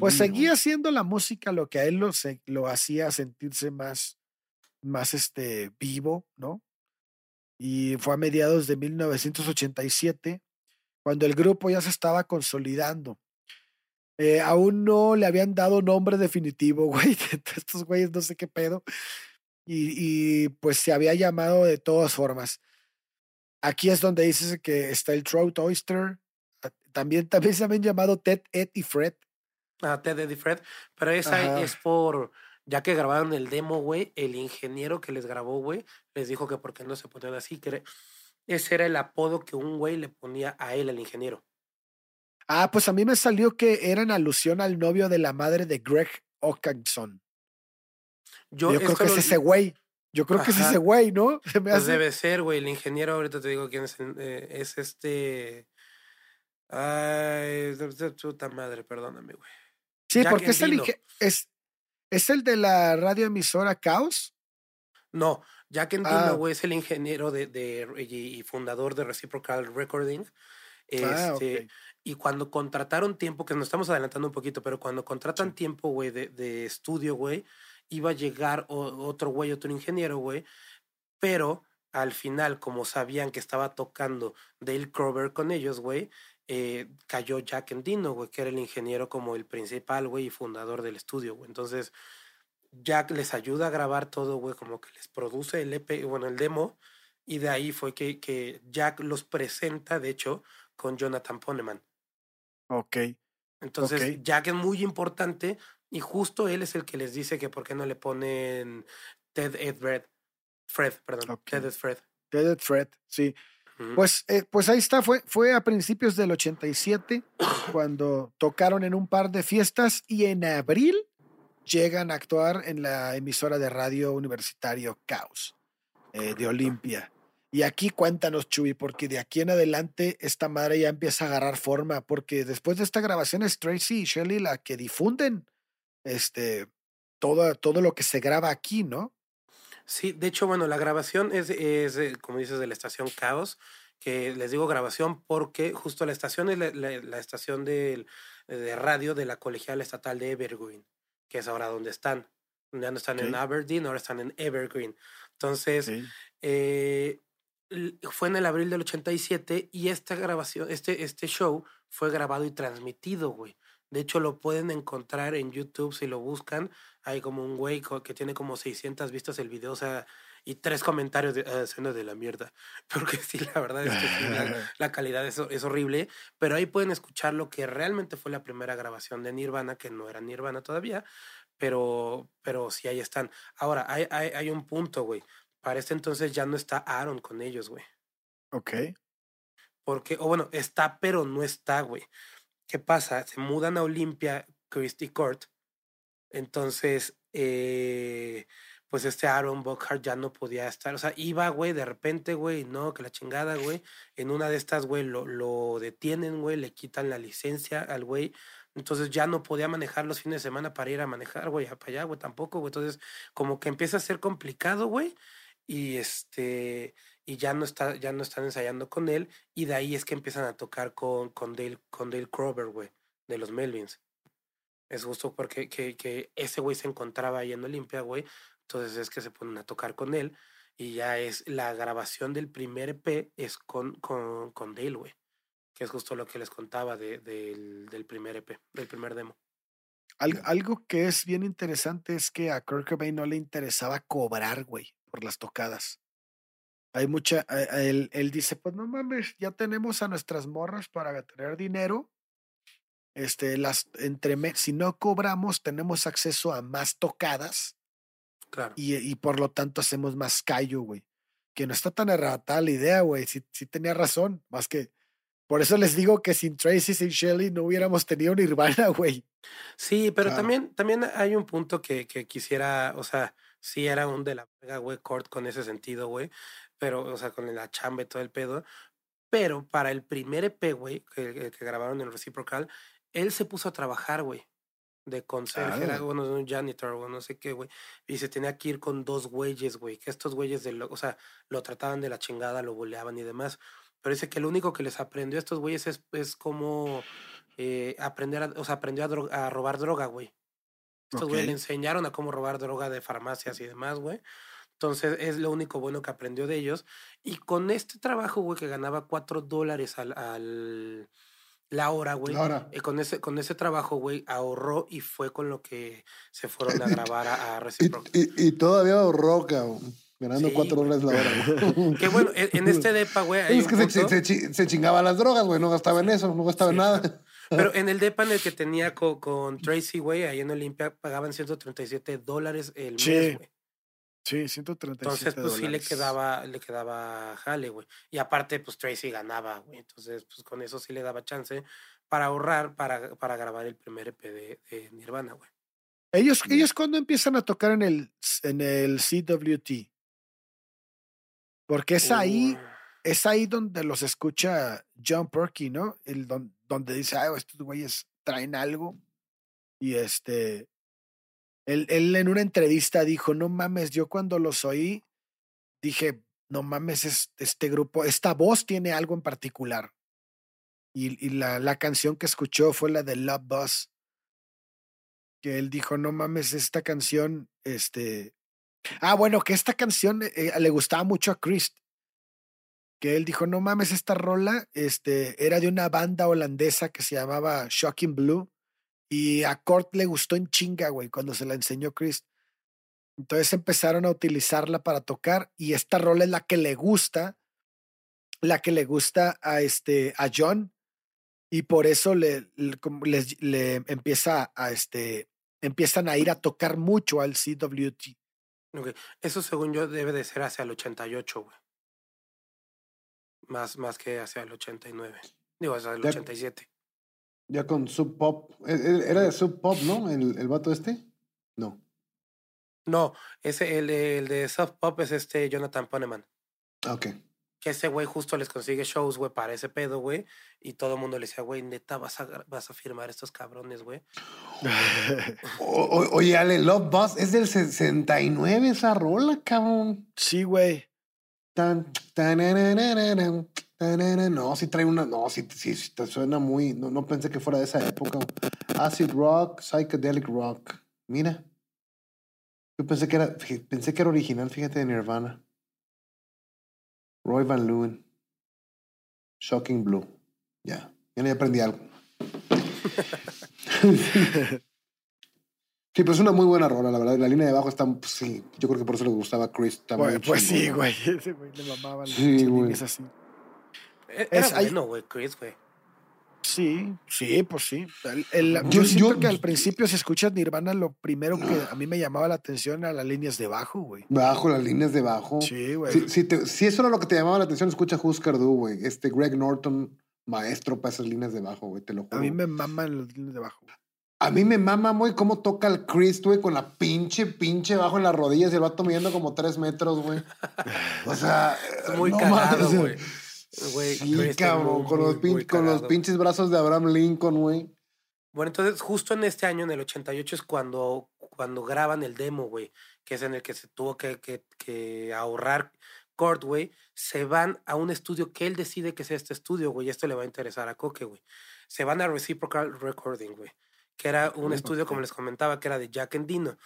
Pues No. seguía haciendo la música lo que a él lo, se- lo hacía sentirse más, más este, vivo, ¿no? Y fue a mediados de 1987 cuando el grupo ya se estaba consolidando. Eh, aún no le habían dado nombre definitivo, güey. Estos güeyes no sé qué pedo. Y, y, pues se había llamado de todas formas. Aquí es donde dices que está el Trout Oyster. ah, También, también se habían llamado Ted, Ed y Fred. A Ted Eddie Fred. Pero esa Ajá. es por. Ya que grabaron el demo, güey, el ingeniero que les grabó, güey, les dijo que por qué no se ponían así. Que ese era el apodo que un güey le ponía a él, el ingeniero. Ah, pues a mí me salió que era en alusión al novio de la madre de Greg Ockenson. Yo, Yo, creo que es ese güey. Yo creo que es ese güey, ¿no? Se me Pues hace. debe ser, güey. El ingeniero, ahorita te digo quién es. eh, es este. Ay, puta madre, perdóname, güey. Sí, Jack porque es el, es, es el de la radioemisora Caos. No, Jack Endino, Ah. güey, es el ingeniero de, de- y, fundador de Reciprocal Recording. Ah, Este, ok. Y cuando contrataron tiempo, que nos estamos adelantando un poquito, pero cuando contratan tiempo, güey, de, de estudio, güey, iba a llegar otro güey, otro ingeniero, güey, pero al final, como sabían que estaba tocando Dale Crover con ellos, güey, eh, cayó Jack Endino, güey, que era el ingeniero como el principal, güey, y fundador del estudio, güey. Entonces, Jack les ayuda a grabar todo, güey, como que les produce el EP, bueno, el demo, y de ahí fue que, que Jack los presenta, de hecho, con Jonathan Poneman. Ok. Entonces. Jack es muy importante y justo él es el que les dice que por qué no le ponen Ted Ed Fred. Fred, perdón. Ted Ed Fred. Dead Threat, sí. Ujú. Pues, eh, pues ahí está, fue, fue a principios del 87 cuando tocaron en un par de fiestas y en abril llegan a actuar en la emisora de radio universitario Caos eh, de Olimpia. Y aquí cuéntanos, Chuy, porque de aquí en adelante esta madre ya empieza a agarrar forma, porque después de esta grabación es Tracy y Shelley la que difunden este, todo, todo lo que se graba aquí, ¿no? Sí, de hecho, bueno, la grabación es, es como dices, de la estación Caos, que les digo grabación porque justo la estación es la, la- la estación del- de radio de la colegial estatal de Evergreen, que es ahora donde están. Ya no están en Ok. Aberdeen, ahora están en Evergreen. Entonces, eh, fue en el abril del 87 y esta grabación, este, este show fue grabado y transmitido, güey. De hecho, lo pueden encontrar en YouTube si lo buscan. Hay como un güey que tiene como 600 vistas el video, o sea, y tres comentarios de "Ah, escena de la mierda. Porque sí, la verdad es que sí, la, la calidad es, es horrible. Pero ahí pueden escuchar lo que realmente fue la primera grabación de Nirvana, que no era Nirvana todavía, pero, pero sí ahí están. Ahora, hay, hay, hay un punto, güey. Para este entonces ya no está Aaron con ellos, güey. Ok. Porque, o bueno, está, pero no está, güey. ¿Qué pasa? Se mudan a Olimpia, Christy Court. Entonces, eh, pues este Aaron Buckhart ya no podía estar. O sea, iba, güey, de repente, güey, no, que la chingada, güey. En una de estas, güey, lo, lo detienen, güey, le quitan la licencia al güey. Entonces ya no podía manejar los fines de semana para ir a manejar, güey, para allá, güey, tampoco, güey. Entonces, como que empieza a ser complicado, güey. Y este, y ya no está, ya no están ensayando con él. Y de ahí es que empiezan a tocar con, con Dale, con Dale Crover, güey, de los Melvins. Es justo porque que, que ese güey se encontraba ahí en Olimpia, güey. Entonces es que se ponen a tocar con él. Y ya es la grabación del primer EP es con, con, con Dale, güey. Que es justo lo que les contaba de, del, del primer EP, del primer demo. Al- algo que es bien interesante es que a Kurt no le interesaba cobrar, güey, por las tocadas. Hay mucha, a él, él dice, pues no mames, ya tenemos a nuestras morras para tener dinero. Este, las, entre, si no cobramos, tenemos acceso a más tocadas Claro. y, y por lo tanto hacemos más callo, güey. Que no está tan errada la idea, güey. Sí, sí tenía razón. Más que, por eso les digo que sin Tracy, sin Shelly, no hubiéramos tenido Nirvana, güey. Sí, pero Claro. también, también hay un punto que, que quisiera, o sea, sí era un de la verga, güey, Kurt con ese sentido, güey, pero, o sea, con la chamba y todo el pedo, pero para el primer EP, güey, que, que- que grabaron en Reciprocal, él se puso a trabajar, güey, de conserje, era, Ah. bueno, de un janitor o no sé qué, güey, y se tenía que ir con dos güeyes, güey, que estos güeyes, de lo, o sea, lo trataban de la chingada, lo boleaban y demás, pero dice que lo único que les aprendió a estos güeyes es, es como eh, aprender, a, o sea, aprendió a, dro- a robar droga, güey. Estos güeyes le enseñaron a cómo robar droga de farmacias y demás, güey. Entonces es lo único bueno que aprendió de ellos. Y con este trabajo, güey, que ganaba cuatro dólares al, al la hora, güey. Eh, con ese, con ese trabajo, güey, ahorró y fue con lo que se fueron a grabar a, a Y, Reciprocal. y, y todavía ahorró, cabrón. Ganando Sí, cuatro güey. dólares la hora. güey. Que bueno, en, en este depa, güey, Es que se, punto- se, se, se chingaba las drogas, güey. No gastaba en eso, no gastaba en Sí, nada. Pero en el depa en el que tenía co- con, Tracy, güey, ahí en Olimpia, pagaban 137 dólares el Sí, mes, güey. Sí, 137 Entonces, pues sí le dólares. quedaba, le quedaba jale, güey. Y aparte, pues Tracy ganaba, güey. Entonces, pues con eso sí le daba chance para ahorrar para, para grabar el primer EP de, de Nirvana, güey. Ellos, ellos cuando empiezan a tocar en el, en el CWT. Porque es ahí, Uh, es ahí donde los escucha John Perky, ¿no? El don- donde dice, ay, estos güeyes traen algo. Y este, él, él en una entrevista dijo, no mames, yo cuando los oí, dije, no mames, es- este grupo, esta voz tiene algo en particular. Y, la, la canción que escuchó fue la de Love Bus. Que él dijo, no mames, esta canción, este... Ah, bueno, que esta canción eh, le gustaba mucho a Chris. Que él dijo, no mames, esta rola este, era de una banda holandesa que se llamaba Shocking Blue y a Kurt le gustó en chinga, güey, cuando se la enseñó Chris. Entonces empezaron a utilizarla para tocar y esta rola es la que le gusta, la que le gusta a, este, a John y por eso le, le, empieza a, este, empiezan a ir a tocar mucho al CWT. Eso según yo debe de ser hacia el 88, güey. Más, más que hacia el 89. Digo, hacia el 87. Ya con Sub Pop. E, e, era de Sub Pop, ¿no? El, el vato este. No. No, ese, el, el de Sub Pop es este Jonathan Poneman. Ah, ok. Que ese güey justo les consigue shows, güey, para ese pedo, güey. Y todo el mundo le decía, güey, neta, vas a, vas a firmar estos cabrones, güey. oye, Ale, Love Bus es del 69 esa rola, cabrón. Sí, güey. Tan, tan, no, si trae una. No, si sí, te suena muy. No, no pensé que fuera de esa época. Acid rock, psychedelic rock. Mira. Yo pensé que era, pensé que era original, fíjate, de Nirvana. Roy Van Leeuwen. Shocking Blue. Ya, ya aprendí algo. Sí, pero es una muy buena rola, la verdad. La línea de abajo está, pues, sí, yo creo que por eso le gustaba a Chris también. pues sí, güey. Ese güey le mamaba sí, güey. así. E, era es, bueno, güey, Chris, güey. Sí, sí, pues sí. yo, siento que al principio, si escuchas Nirvana, lo primero que a mí me llamaba la atención eran las líneas de bajo, güey. Bajo, las líneas de bajo. Sí, güey. Si, si, eso era lo que te llamaba la atención, escucha Husker Du, güey. Este Greg Norton, maestro para esas líneas de bajo, güey, te lo juro. A mí me maman las líneas de bajo. A mí me mama, güey, cómo toca el Chris, güey, con la pinche, pinche bajo en las rodillas y el vato midiendo como tres metros, güey. O sea, es muy cagado, güey. sí, cabrón, con, los, con los pinches brazos de Abraham Lincoln, güey. Bueno, entonces, justo en este año, en el 88, es cuando, cuando graban el demo, güey, que es en el que se tuvo que, que, que ahorrar Kurt, güey. Se van a un estudio que él decide que sea este estudio, güey, y esto le va a interesar a Coque, güey. Se van a Reciprocal Recording, güey que era un estudio, como les comentaba, que era de Jack Endino.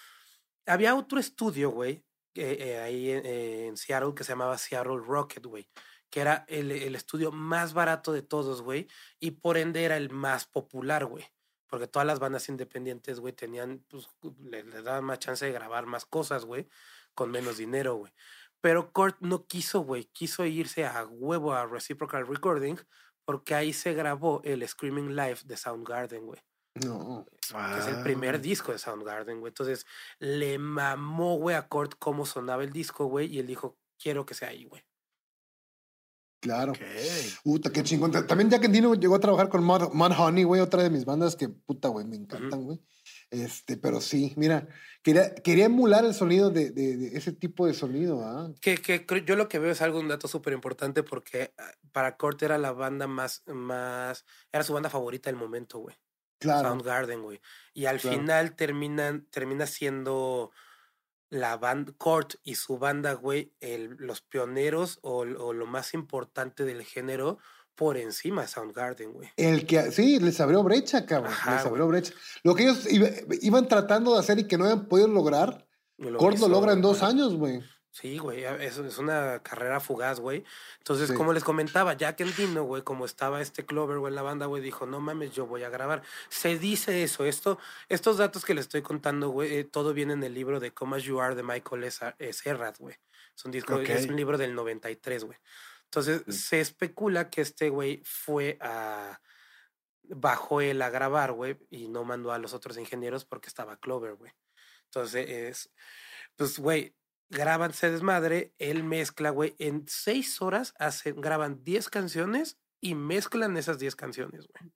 Había otro estudio, güey, eh, ahí en, Seattle, que se llamaba Seattle Rocket, güey, que era el, el, estudio más barato de todos, güey, y por ende era el más popular, güey. Porque todas las bandas independientes, güey, tenían, pues, le, le, daban más chance de grabar más cosas, güey, con menos dinero, güey. Pero Kurt no quiso, güey, quiso irse a huevo a Reciprocal Recording, porque ahí se grabó el Screaming Live de Soundgarden, güey. No. Que es el primer ah. disco de Soundgarden, güey. Entonces, le mamó, güey, a Kurt cómo sonaba el disco, güey, y él dijo, quiero que sea ahí, güey. Claro. Puta, qué chingón. También Jack Endino llegó a trabajar con Mud, Honey, güey, otra de mis bandas que, puta, güey, me encantan, güey. Este, pero sí, mira, quería, quería emular el sonido de, de, ese tipo de sonido, ¿ah? Que, que yo lo que veo es algo, un dato súper importante porque ah, para Kurt era la banda más, más, era su banda favorita del momento, güey. Soundgarden, güey. Y al final terminan, termina siendo la banda, Kurt y su banda, güey, el, los pioneros o, lo más importante del género por encima de Soundgarden, güey. El que, sí, les abrió brecha, cabrón. les abrió brecha. Lo que ellos iban tratando de hacer y que no habían podido lograr, Kurt lo logra en dos años, güey. Sí, güey, es, es una carrera fugaz, güey. Entonces, como les comentaba, Jack Endino, güey, como estaba este Clover, güey, en la banda, güey, dijo, no mames, yo voy a grabar. Se dice eso, esto, estos datos que les estoy contando, güey, eh, todo viene en el libro de Come As You Are de Michael Serrat, güey. Es un disco, es un libro del 93, güey. Entonces, se especula que este güey fue a bajó él a grabar, güey, y no mandó a los otros ingenieros porque estaba Clover, güey. Entonces, es, pues, güey, graban Se Desmadre, él mezcla, güey, en seis horas hacen, graban diez canciones y mezclan esas diez canciones, güey.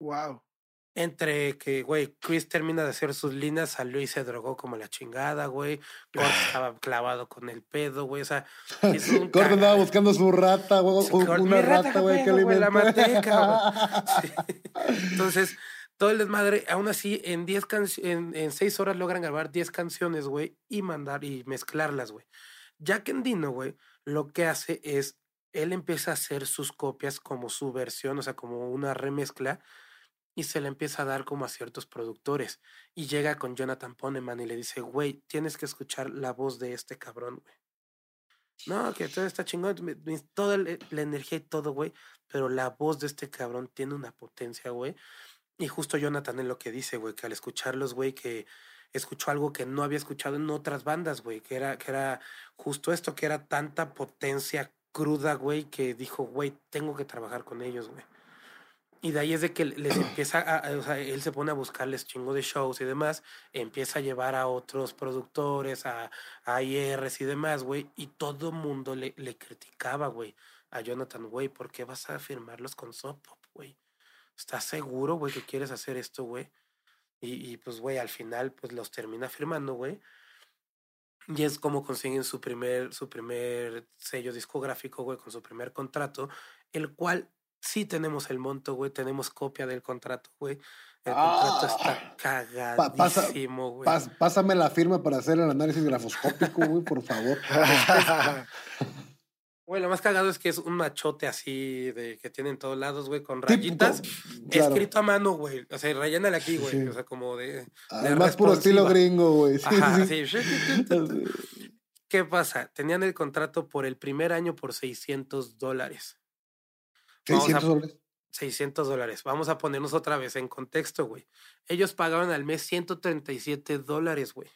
Wow. Entre que, güey, Chris termina de hacer sus líneas, salió y se drogó como la chingada, güey. Gord estaba clavado con el pedo, güey. O sea, es un Gord andaba buscando su rata, güey. una rata, güey, que le la manteca, Entonces, todo el desmadre, aún así, en 10 en, en 6 horas logran grabar 10 canciones, güey, y mandar y mezclarlas, güey. Jack Endino, güey, lo que hace es, él empieza a hacer sus copias como su versión, o sea, como una remezcla, y se le empieza a dar como a ciertos productores. Y llega con Jonathan Poneman y le dice, güey, tienes que escuchar la voz de este cabrón, güey. No, que todo está chingón. Toda la energía y todo, güey. Pero la voz de este cabrón tiene una potencia, güey. Y justo Jonathan es lo que dice, güey, que al escucharlos, güey, que escuchó algo que no había escuchado en otras bandas, güey, que era, que era justo esto, que era tanta potencia cruda, güey, que dijo, güey, tengo que trabajar con ellos, güey. Y de ahí es de que les empieza a, o sea, él se pone a buscarles chingo de shows y demás, empieza a llevar a otros productores, a, a IRs y demás, güey, y todo mundo le, le criticaba, güey, a Jonathan, güey, ¿por qué vas a firmarlos con Sub Pop, güey? ¿Estás seguro, güey, que quieres hacer esto, güey? Y, y, pues, güey, al final, pues los termina firmando, güey. Y es como consiguen su primer, su primer sello discográfico, güey, con su primer contrato, el cual sí tenemos el monto, güey, tenemos copia del contrato, güey. El contrato está Ah. Cagadísimo, güey. Pás- pásame la firma para hacer el análisis grafoscópico, güey, por favor. Güey, lo más cagado es que es un machote así de que tiene en todos lados, güey, con Tipo, rayitas. claro. Escrito a mano, güey. O sea, rellénale aquí, güey. Sí. O sea, como de. de Además, puro estilo gringo, güey. Sí, Ajá, sí. ¿Qué pasa? Tenían el contrato por el primer año por 600 dólares. Vamos a- 600 dólares. 600 dólares. Vamos a ponernos otra vez en contexto, güey. Ellos pagaban al mes 137 dólares, güey.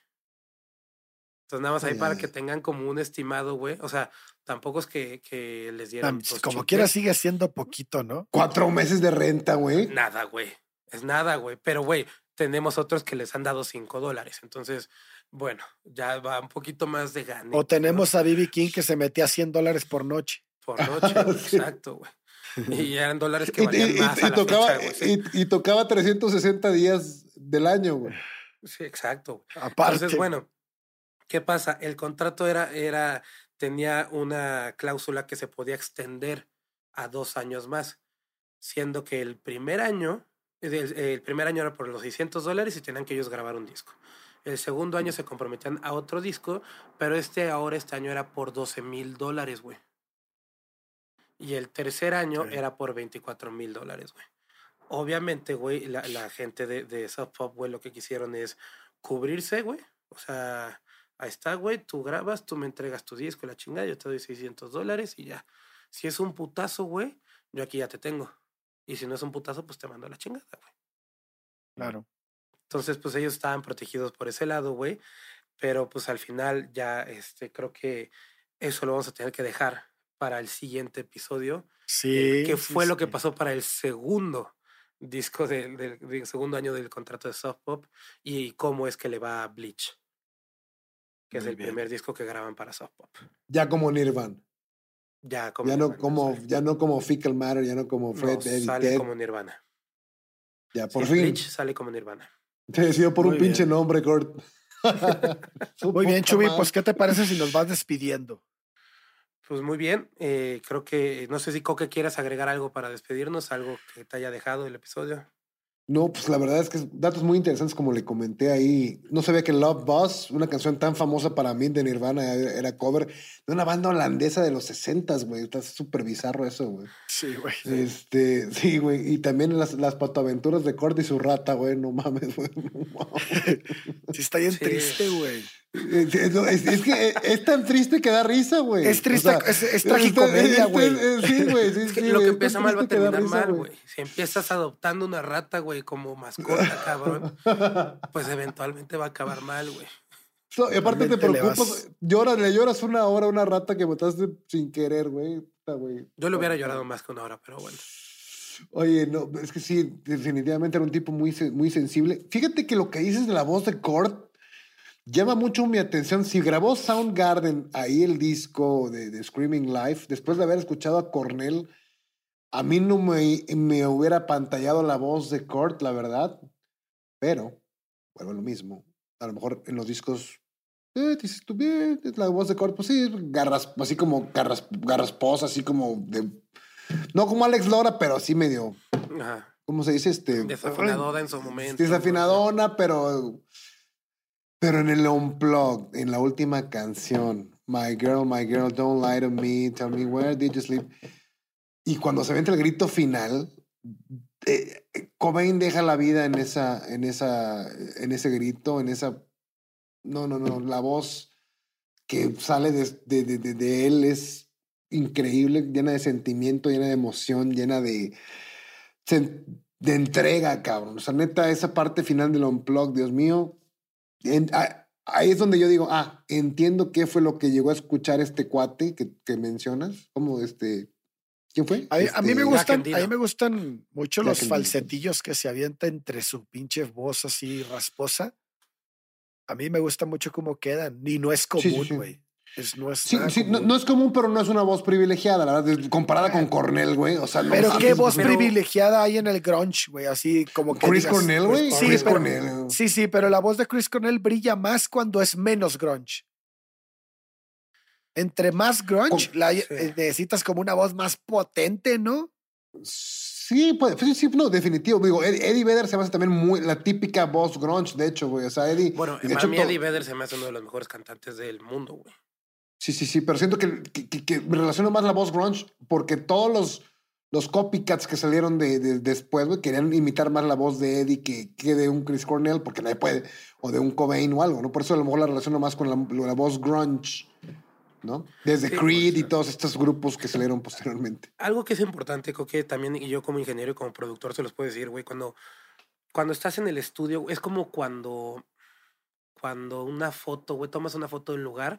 Entonces, nada más ahí para que tengan como un estimado, güey. O sea, tampoco es que, que les dieran. Los Como quiera sigue siendo poquito, ¿no? Cuatro meses de renta, güey. Nada, güey. Es nada, güey. Pero, güey, tenemos otros que les han dado 5 dólares. Entonces, bueno, ya va un poquito más de gane. O tenemos a Bibi King que se metía 100 dólares por noche. Por noche, güey, Sí. exacto, güey. Y eran dólares que valían y- más y a la tocaba, fecha. Sí, y- y tocaba 360 días del año, güey. sí, exacto. Aparte, Entonces, bueno, ¿qué pasa? El contrato era, era, tenía una cláusula que se podía extender a dos años más, siendo que el primer año, el, el primer año era por los 600 dólares y tenían que ellos grabar un disco. El segundo año se comprometían a otro disco, pero este ahora, este año era por 12 mil dólares, güey. Y el tercer año era por 24 mil dólares, güey. Obviamente, güey, la, la gente de, de Soft Pop, güey, lo que quisieron es cubrirse, güey. O sea, ahí está, güey, tú grabas, tú me entregas tu disco, y la chingada, yo te doy 600 dólares y ya. Si es un putazo, güey, yo aquí ya te tengo. Y si no es un putazo, pues te mando a la chingada, güey. claro. Entonces, pues ellos estaban protegidos por ese lado, güey. Pero pues al final ya, este, creo que eso lo vamos a tener que dejar para el siguiente episodio. Sí. que sí, fue lo que pasó para el segundo disco del, del- del segundo año del contrato de Soft Pop y cómo es que le va a Bleach, que es el bien. primer disco que graban para Soft Pop. Ya como Nirvana. Ya, como Ya no Nirvana, como, ya no como Fecal Matter, ya no como Fred, No, Eddie, sale Ted. como Nirvana. Ya, por Sí, fin. Bleach sale como Nirvana. Te decidió por Muy un pinche nombre, Kurt. Muy bien, Chubi, pues ¿qué te parece si nos vas despidiendo? Pues muy bien, eh, creo que, no sé si Coque quieras agregar algo para despedirnos, algo que te haya dejado el episodio. No, pues la verdad es que es datos muy interesantes, como le comenté ahí. No sabía que Love Buzz, una canción tan famosa para mí de Nirvana, era cover de una banda holandesa de los 60, güey. Está súper bizarro eso, güey. Sí, güey. Este, sí, güey. Y también las, las patoaventuras de Kurt y su rata, güey. No mames, güey. No mames. Sí, está bien Sí. triste, güey. Es, es- es- es que es tan triste que da risa, güey. Es triste, O sea, es- es tragicomedia, güey. es- es- Sí, güey. Sí, Es que sí, lo que es empieza mal va a terminar risa, mal, güey. Si empiezas adoptando una rata, güey, como mascota, cabrón, pues eventualmente va a acabar mal, güey. So, y aparte te preocupas, vas- lloras, le lloras una hora a una rata que mataste sin querer, güey. Yo le hubiera llorado más que una hora, pero bueno. Oye, no, es que sí, definitivamente era un tipo muy, muy sensible. Fíjate que lo que dices de la voz de Kurt llama mucho mi atención. Si grabó Soundgarden ahí el disco de, de Screaming Life, después de haber escuchado a Cornell, a mí no me, me hubiera pantallado la voz de Kurt, la verdad. Pero, vuelvo a lo mismo. A lo mejor en los discos, eh, dices tú bien, es la voz de Kurt, pues sí, garras, así como garras, garrasposa, así como de. No como Alex Lora, pero sí medio. Ajá. ¿Cómo se dice? Este. Desafinadona en su momento. Desafinadona, pero. Pero en el Unplugged, en la última canción, My Girl, My Girl, Don't Lie to Me, Tell Me Where Did You Sleep. Y cuando se ve el grito final, eh, Cobain deja la vida en esa, en esa, en ese grito, en esa. No, no, no, la voz que sale de, de, de, de él es increíble, llena de sentimiento, llena de emoción, llena de, de entrega, cabrón. O sea, neta, esa parte final del Unplug, Dios mío, ahí es donde yo digo, ah, entiendo qué fue lo que llegó a escuchar este cuate que, que mencionas, como este... ¿Quién fue? A, este, mí me gustan, a mí me gustan mucho los falsetillos que se avienta entre su pinche voz así rasposa. A mí me gusta mucho cómo quedan. Ni no es común, güey. Es sí, sí, no, es común, pero no es una voz privilegiada, la verdad, comparada con Cornell, güey. O sea, pero qué voz privilegiada hay en el grunge, güey, así como que. Chris Cornell, güey. Sí, Chris Cornell. sí, sí, pero la voz de Chris Cornell brilla más cuando es menos grunge. Entre más grunge, la, eh, necesitas como una voz más potente, ¿no? Sí, pues, sí, sí, no, definitivo. Digo, Eddie Vedder se me hace también muy la típica voz grunge, de hecho, güey. O sea, Eddie. Bueno, para mí Eddie Vedder se me hace uno de los mejores cantantes del mundo, güey. Sí, sí, sí, pero siento que, que, me relaciono más la voz grunge porque todos los, los copycats que salieron de, después, güey, querían imitar más la voz de Eddie que, que, de un Chris Cornell porque nadie puede, o de un Cobain o algo, ¿no? Por eso a lo mejor la relaciono más con la, voz grunge, ¿no? Desde Creed y todos estos grupos que salieron posteriormente. Algo que es importante, que también, y yo como ingeniero y como productor se los puedo decir, güey, cuando, cuando estás en el estudio, es como cuando, cuando una foto, güey, tomas una foto del lugar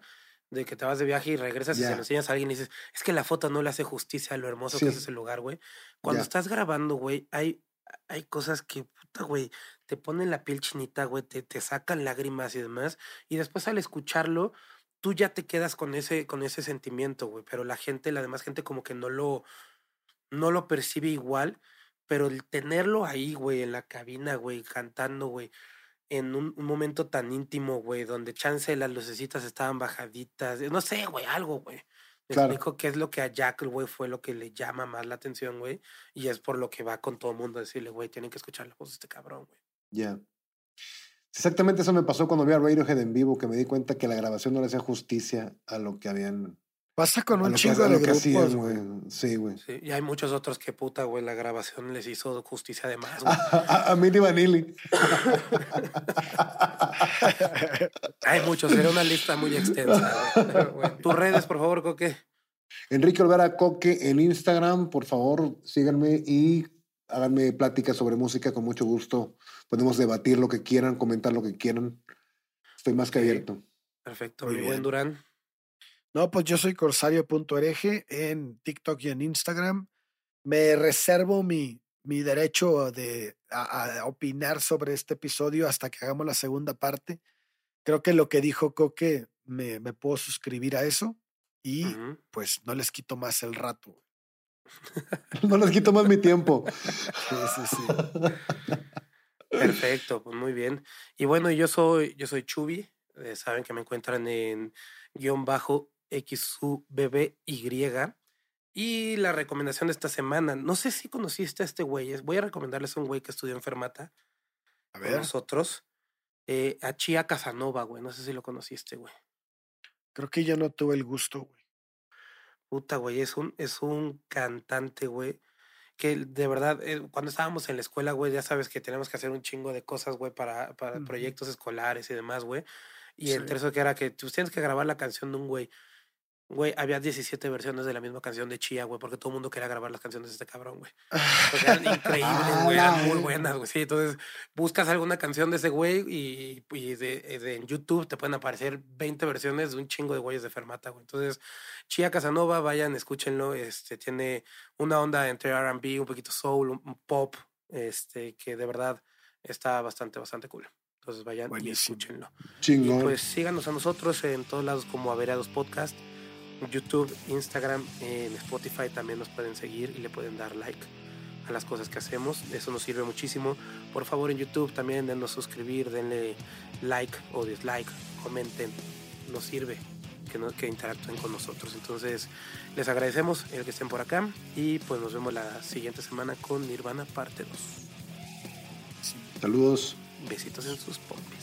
de que te vas de viaje y regresas y se lo enseñas a alguien y dices, es que la foto no le hace justicia a lo hermoso que es ese lugar, güey. Cuando estás grabando, güey, hay, hay cosas que, puta, güey, te ponen la piel chinita, güey, te, te sacan lágrimas y demás. Y después al escucharlo, tú ya te quedas con ese, con ese sentimiento, güey. Pero la gente, la demás gente como que no lo, no lo percibe igual. Pero el tenerlo ahí, güey, en la cabina, güey, cantando, güey en un, momento tan íntimo, güey, donde chance las lucecitas estaban bajaditas, no sé, güey, algo, güey. Me explico qué es lo que a Jack, güey, fue lo que le llama más la atención, güey, y es por lo que va con todo el mundo a decirle, güey, tienen que escuchar la voz de este cabrón, güey. Ya. Exactamente eso me pasó cuando vi a Radiohead en vivo, que me di cuenta que la grabación no le hacía justicia a lo que habían Pasa con un chingo de grupos, güey. Sí, güey. Sí, y hay muchos otros que puta, güey, la grabación les hizo justicia de más, A, a, Milli Vanilli. hay muchos, era una lista muy extensa. Güey. Tus redes, por favor, Coque. Enrique Olvera Coque en Instagram, por favor, síganme y háganme pláticas sobre música con mucho gusto. Podemos debatir lo que quieran, comentar lo que quieran. Estoy más que abierto. Perfecto. Muy buen Durán. No, pues yo soy corsario.ereje en TikTok y en Instagram. Me reservo mi, mi derecho de a, opinar sobre este episodio hasta que hagamos la segunda parte. Creo que lo que dijo Coque, me, me puedo suscribir a eso y pues no les quito más el rato. no les quito más mi tiempo. sí, sí, sí. Perfecto, pues muy bien. Y bueno, yo soy, yo soy Chubi. Eh, saben que me encuentran en guion bajo XUBBY. Y la recomendación de esta semana, no sé si conociste a este güey, voy a recomendarles a un güey que estudió enfermata. A ver. nosotros. Eh, a Chia Casanova, güey. No sé si lo conociste, güey. Creo que yo no tuve el gusto, güey. Puta, güey. Es un, es un cantante, güey. Que de verdad, eh, cuando estábamos en la escuela, güey, ya sabes que tenemos que hacer un chingo de cosas, güey, para, para proyectos escolares y demás, güey. Y entre eso que era que tú tienes que grabar la canción de un güey. Güey, había 17 versiones de la misma canción de Chia, güey, porque todo el mundo quería grabar las canciones de este cabrón, güey. Porque eran increíbles, güey, eran muy buenas, güey. Sí, entonces buscas alguna canción de ese güey y, y de, en YouTube te pueden aparecer 20 versiones de un chingo de güeyes de Fermata, güey. Entonces, Chia Casanova, vayan, escúchenlo. Este, tiene una onda entre RB, un poquito soul, un pop, este, que de verdad está bastante, bastante cool. Entonces vayan y escúchenlo. Chingón. Y pues síganos a nosotros en todos lados como Averados Podcast YouTube, Instagram, en Spotify también nos pueden seguir y le pueden dar like a las cosas que hacemos. Eso nos sirve muchísimo. Por favor, en YouTube también denos suscribir, denle like o dislike, comenten. Nos sirve que, no, que interactúen con nosotros. Entonces, les agradecemos el que estén por acá y pues nos vemos la siguiente semana con Nirvana parte 2. Saludos. Besitos en sus pompis.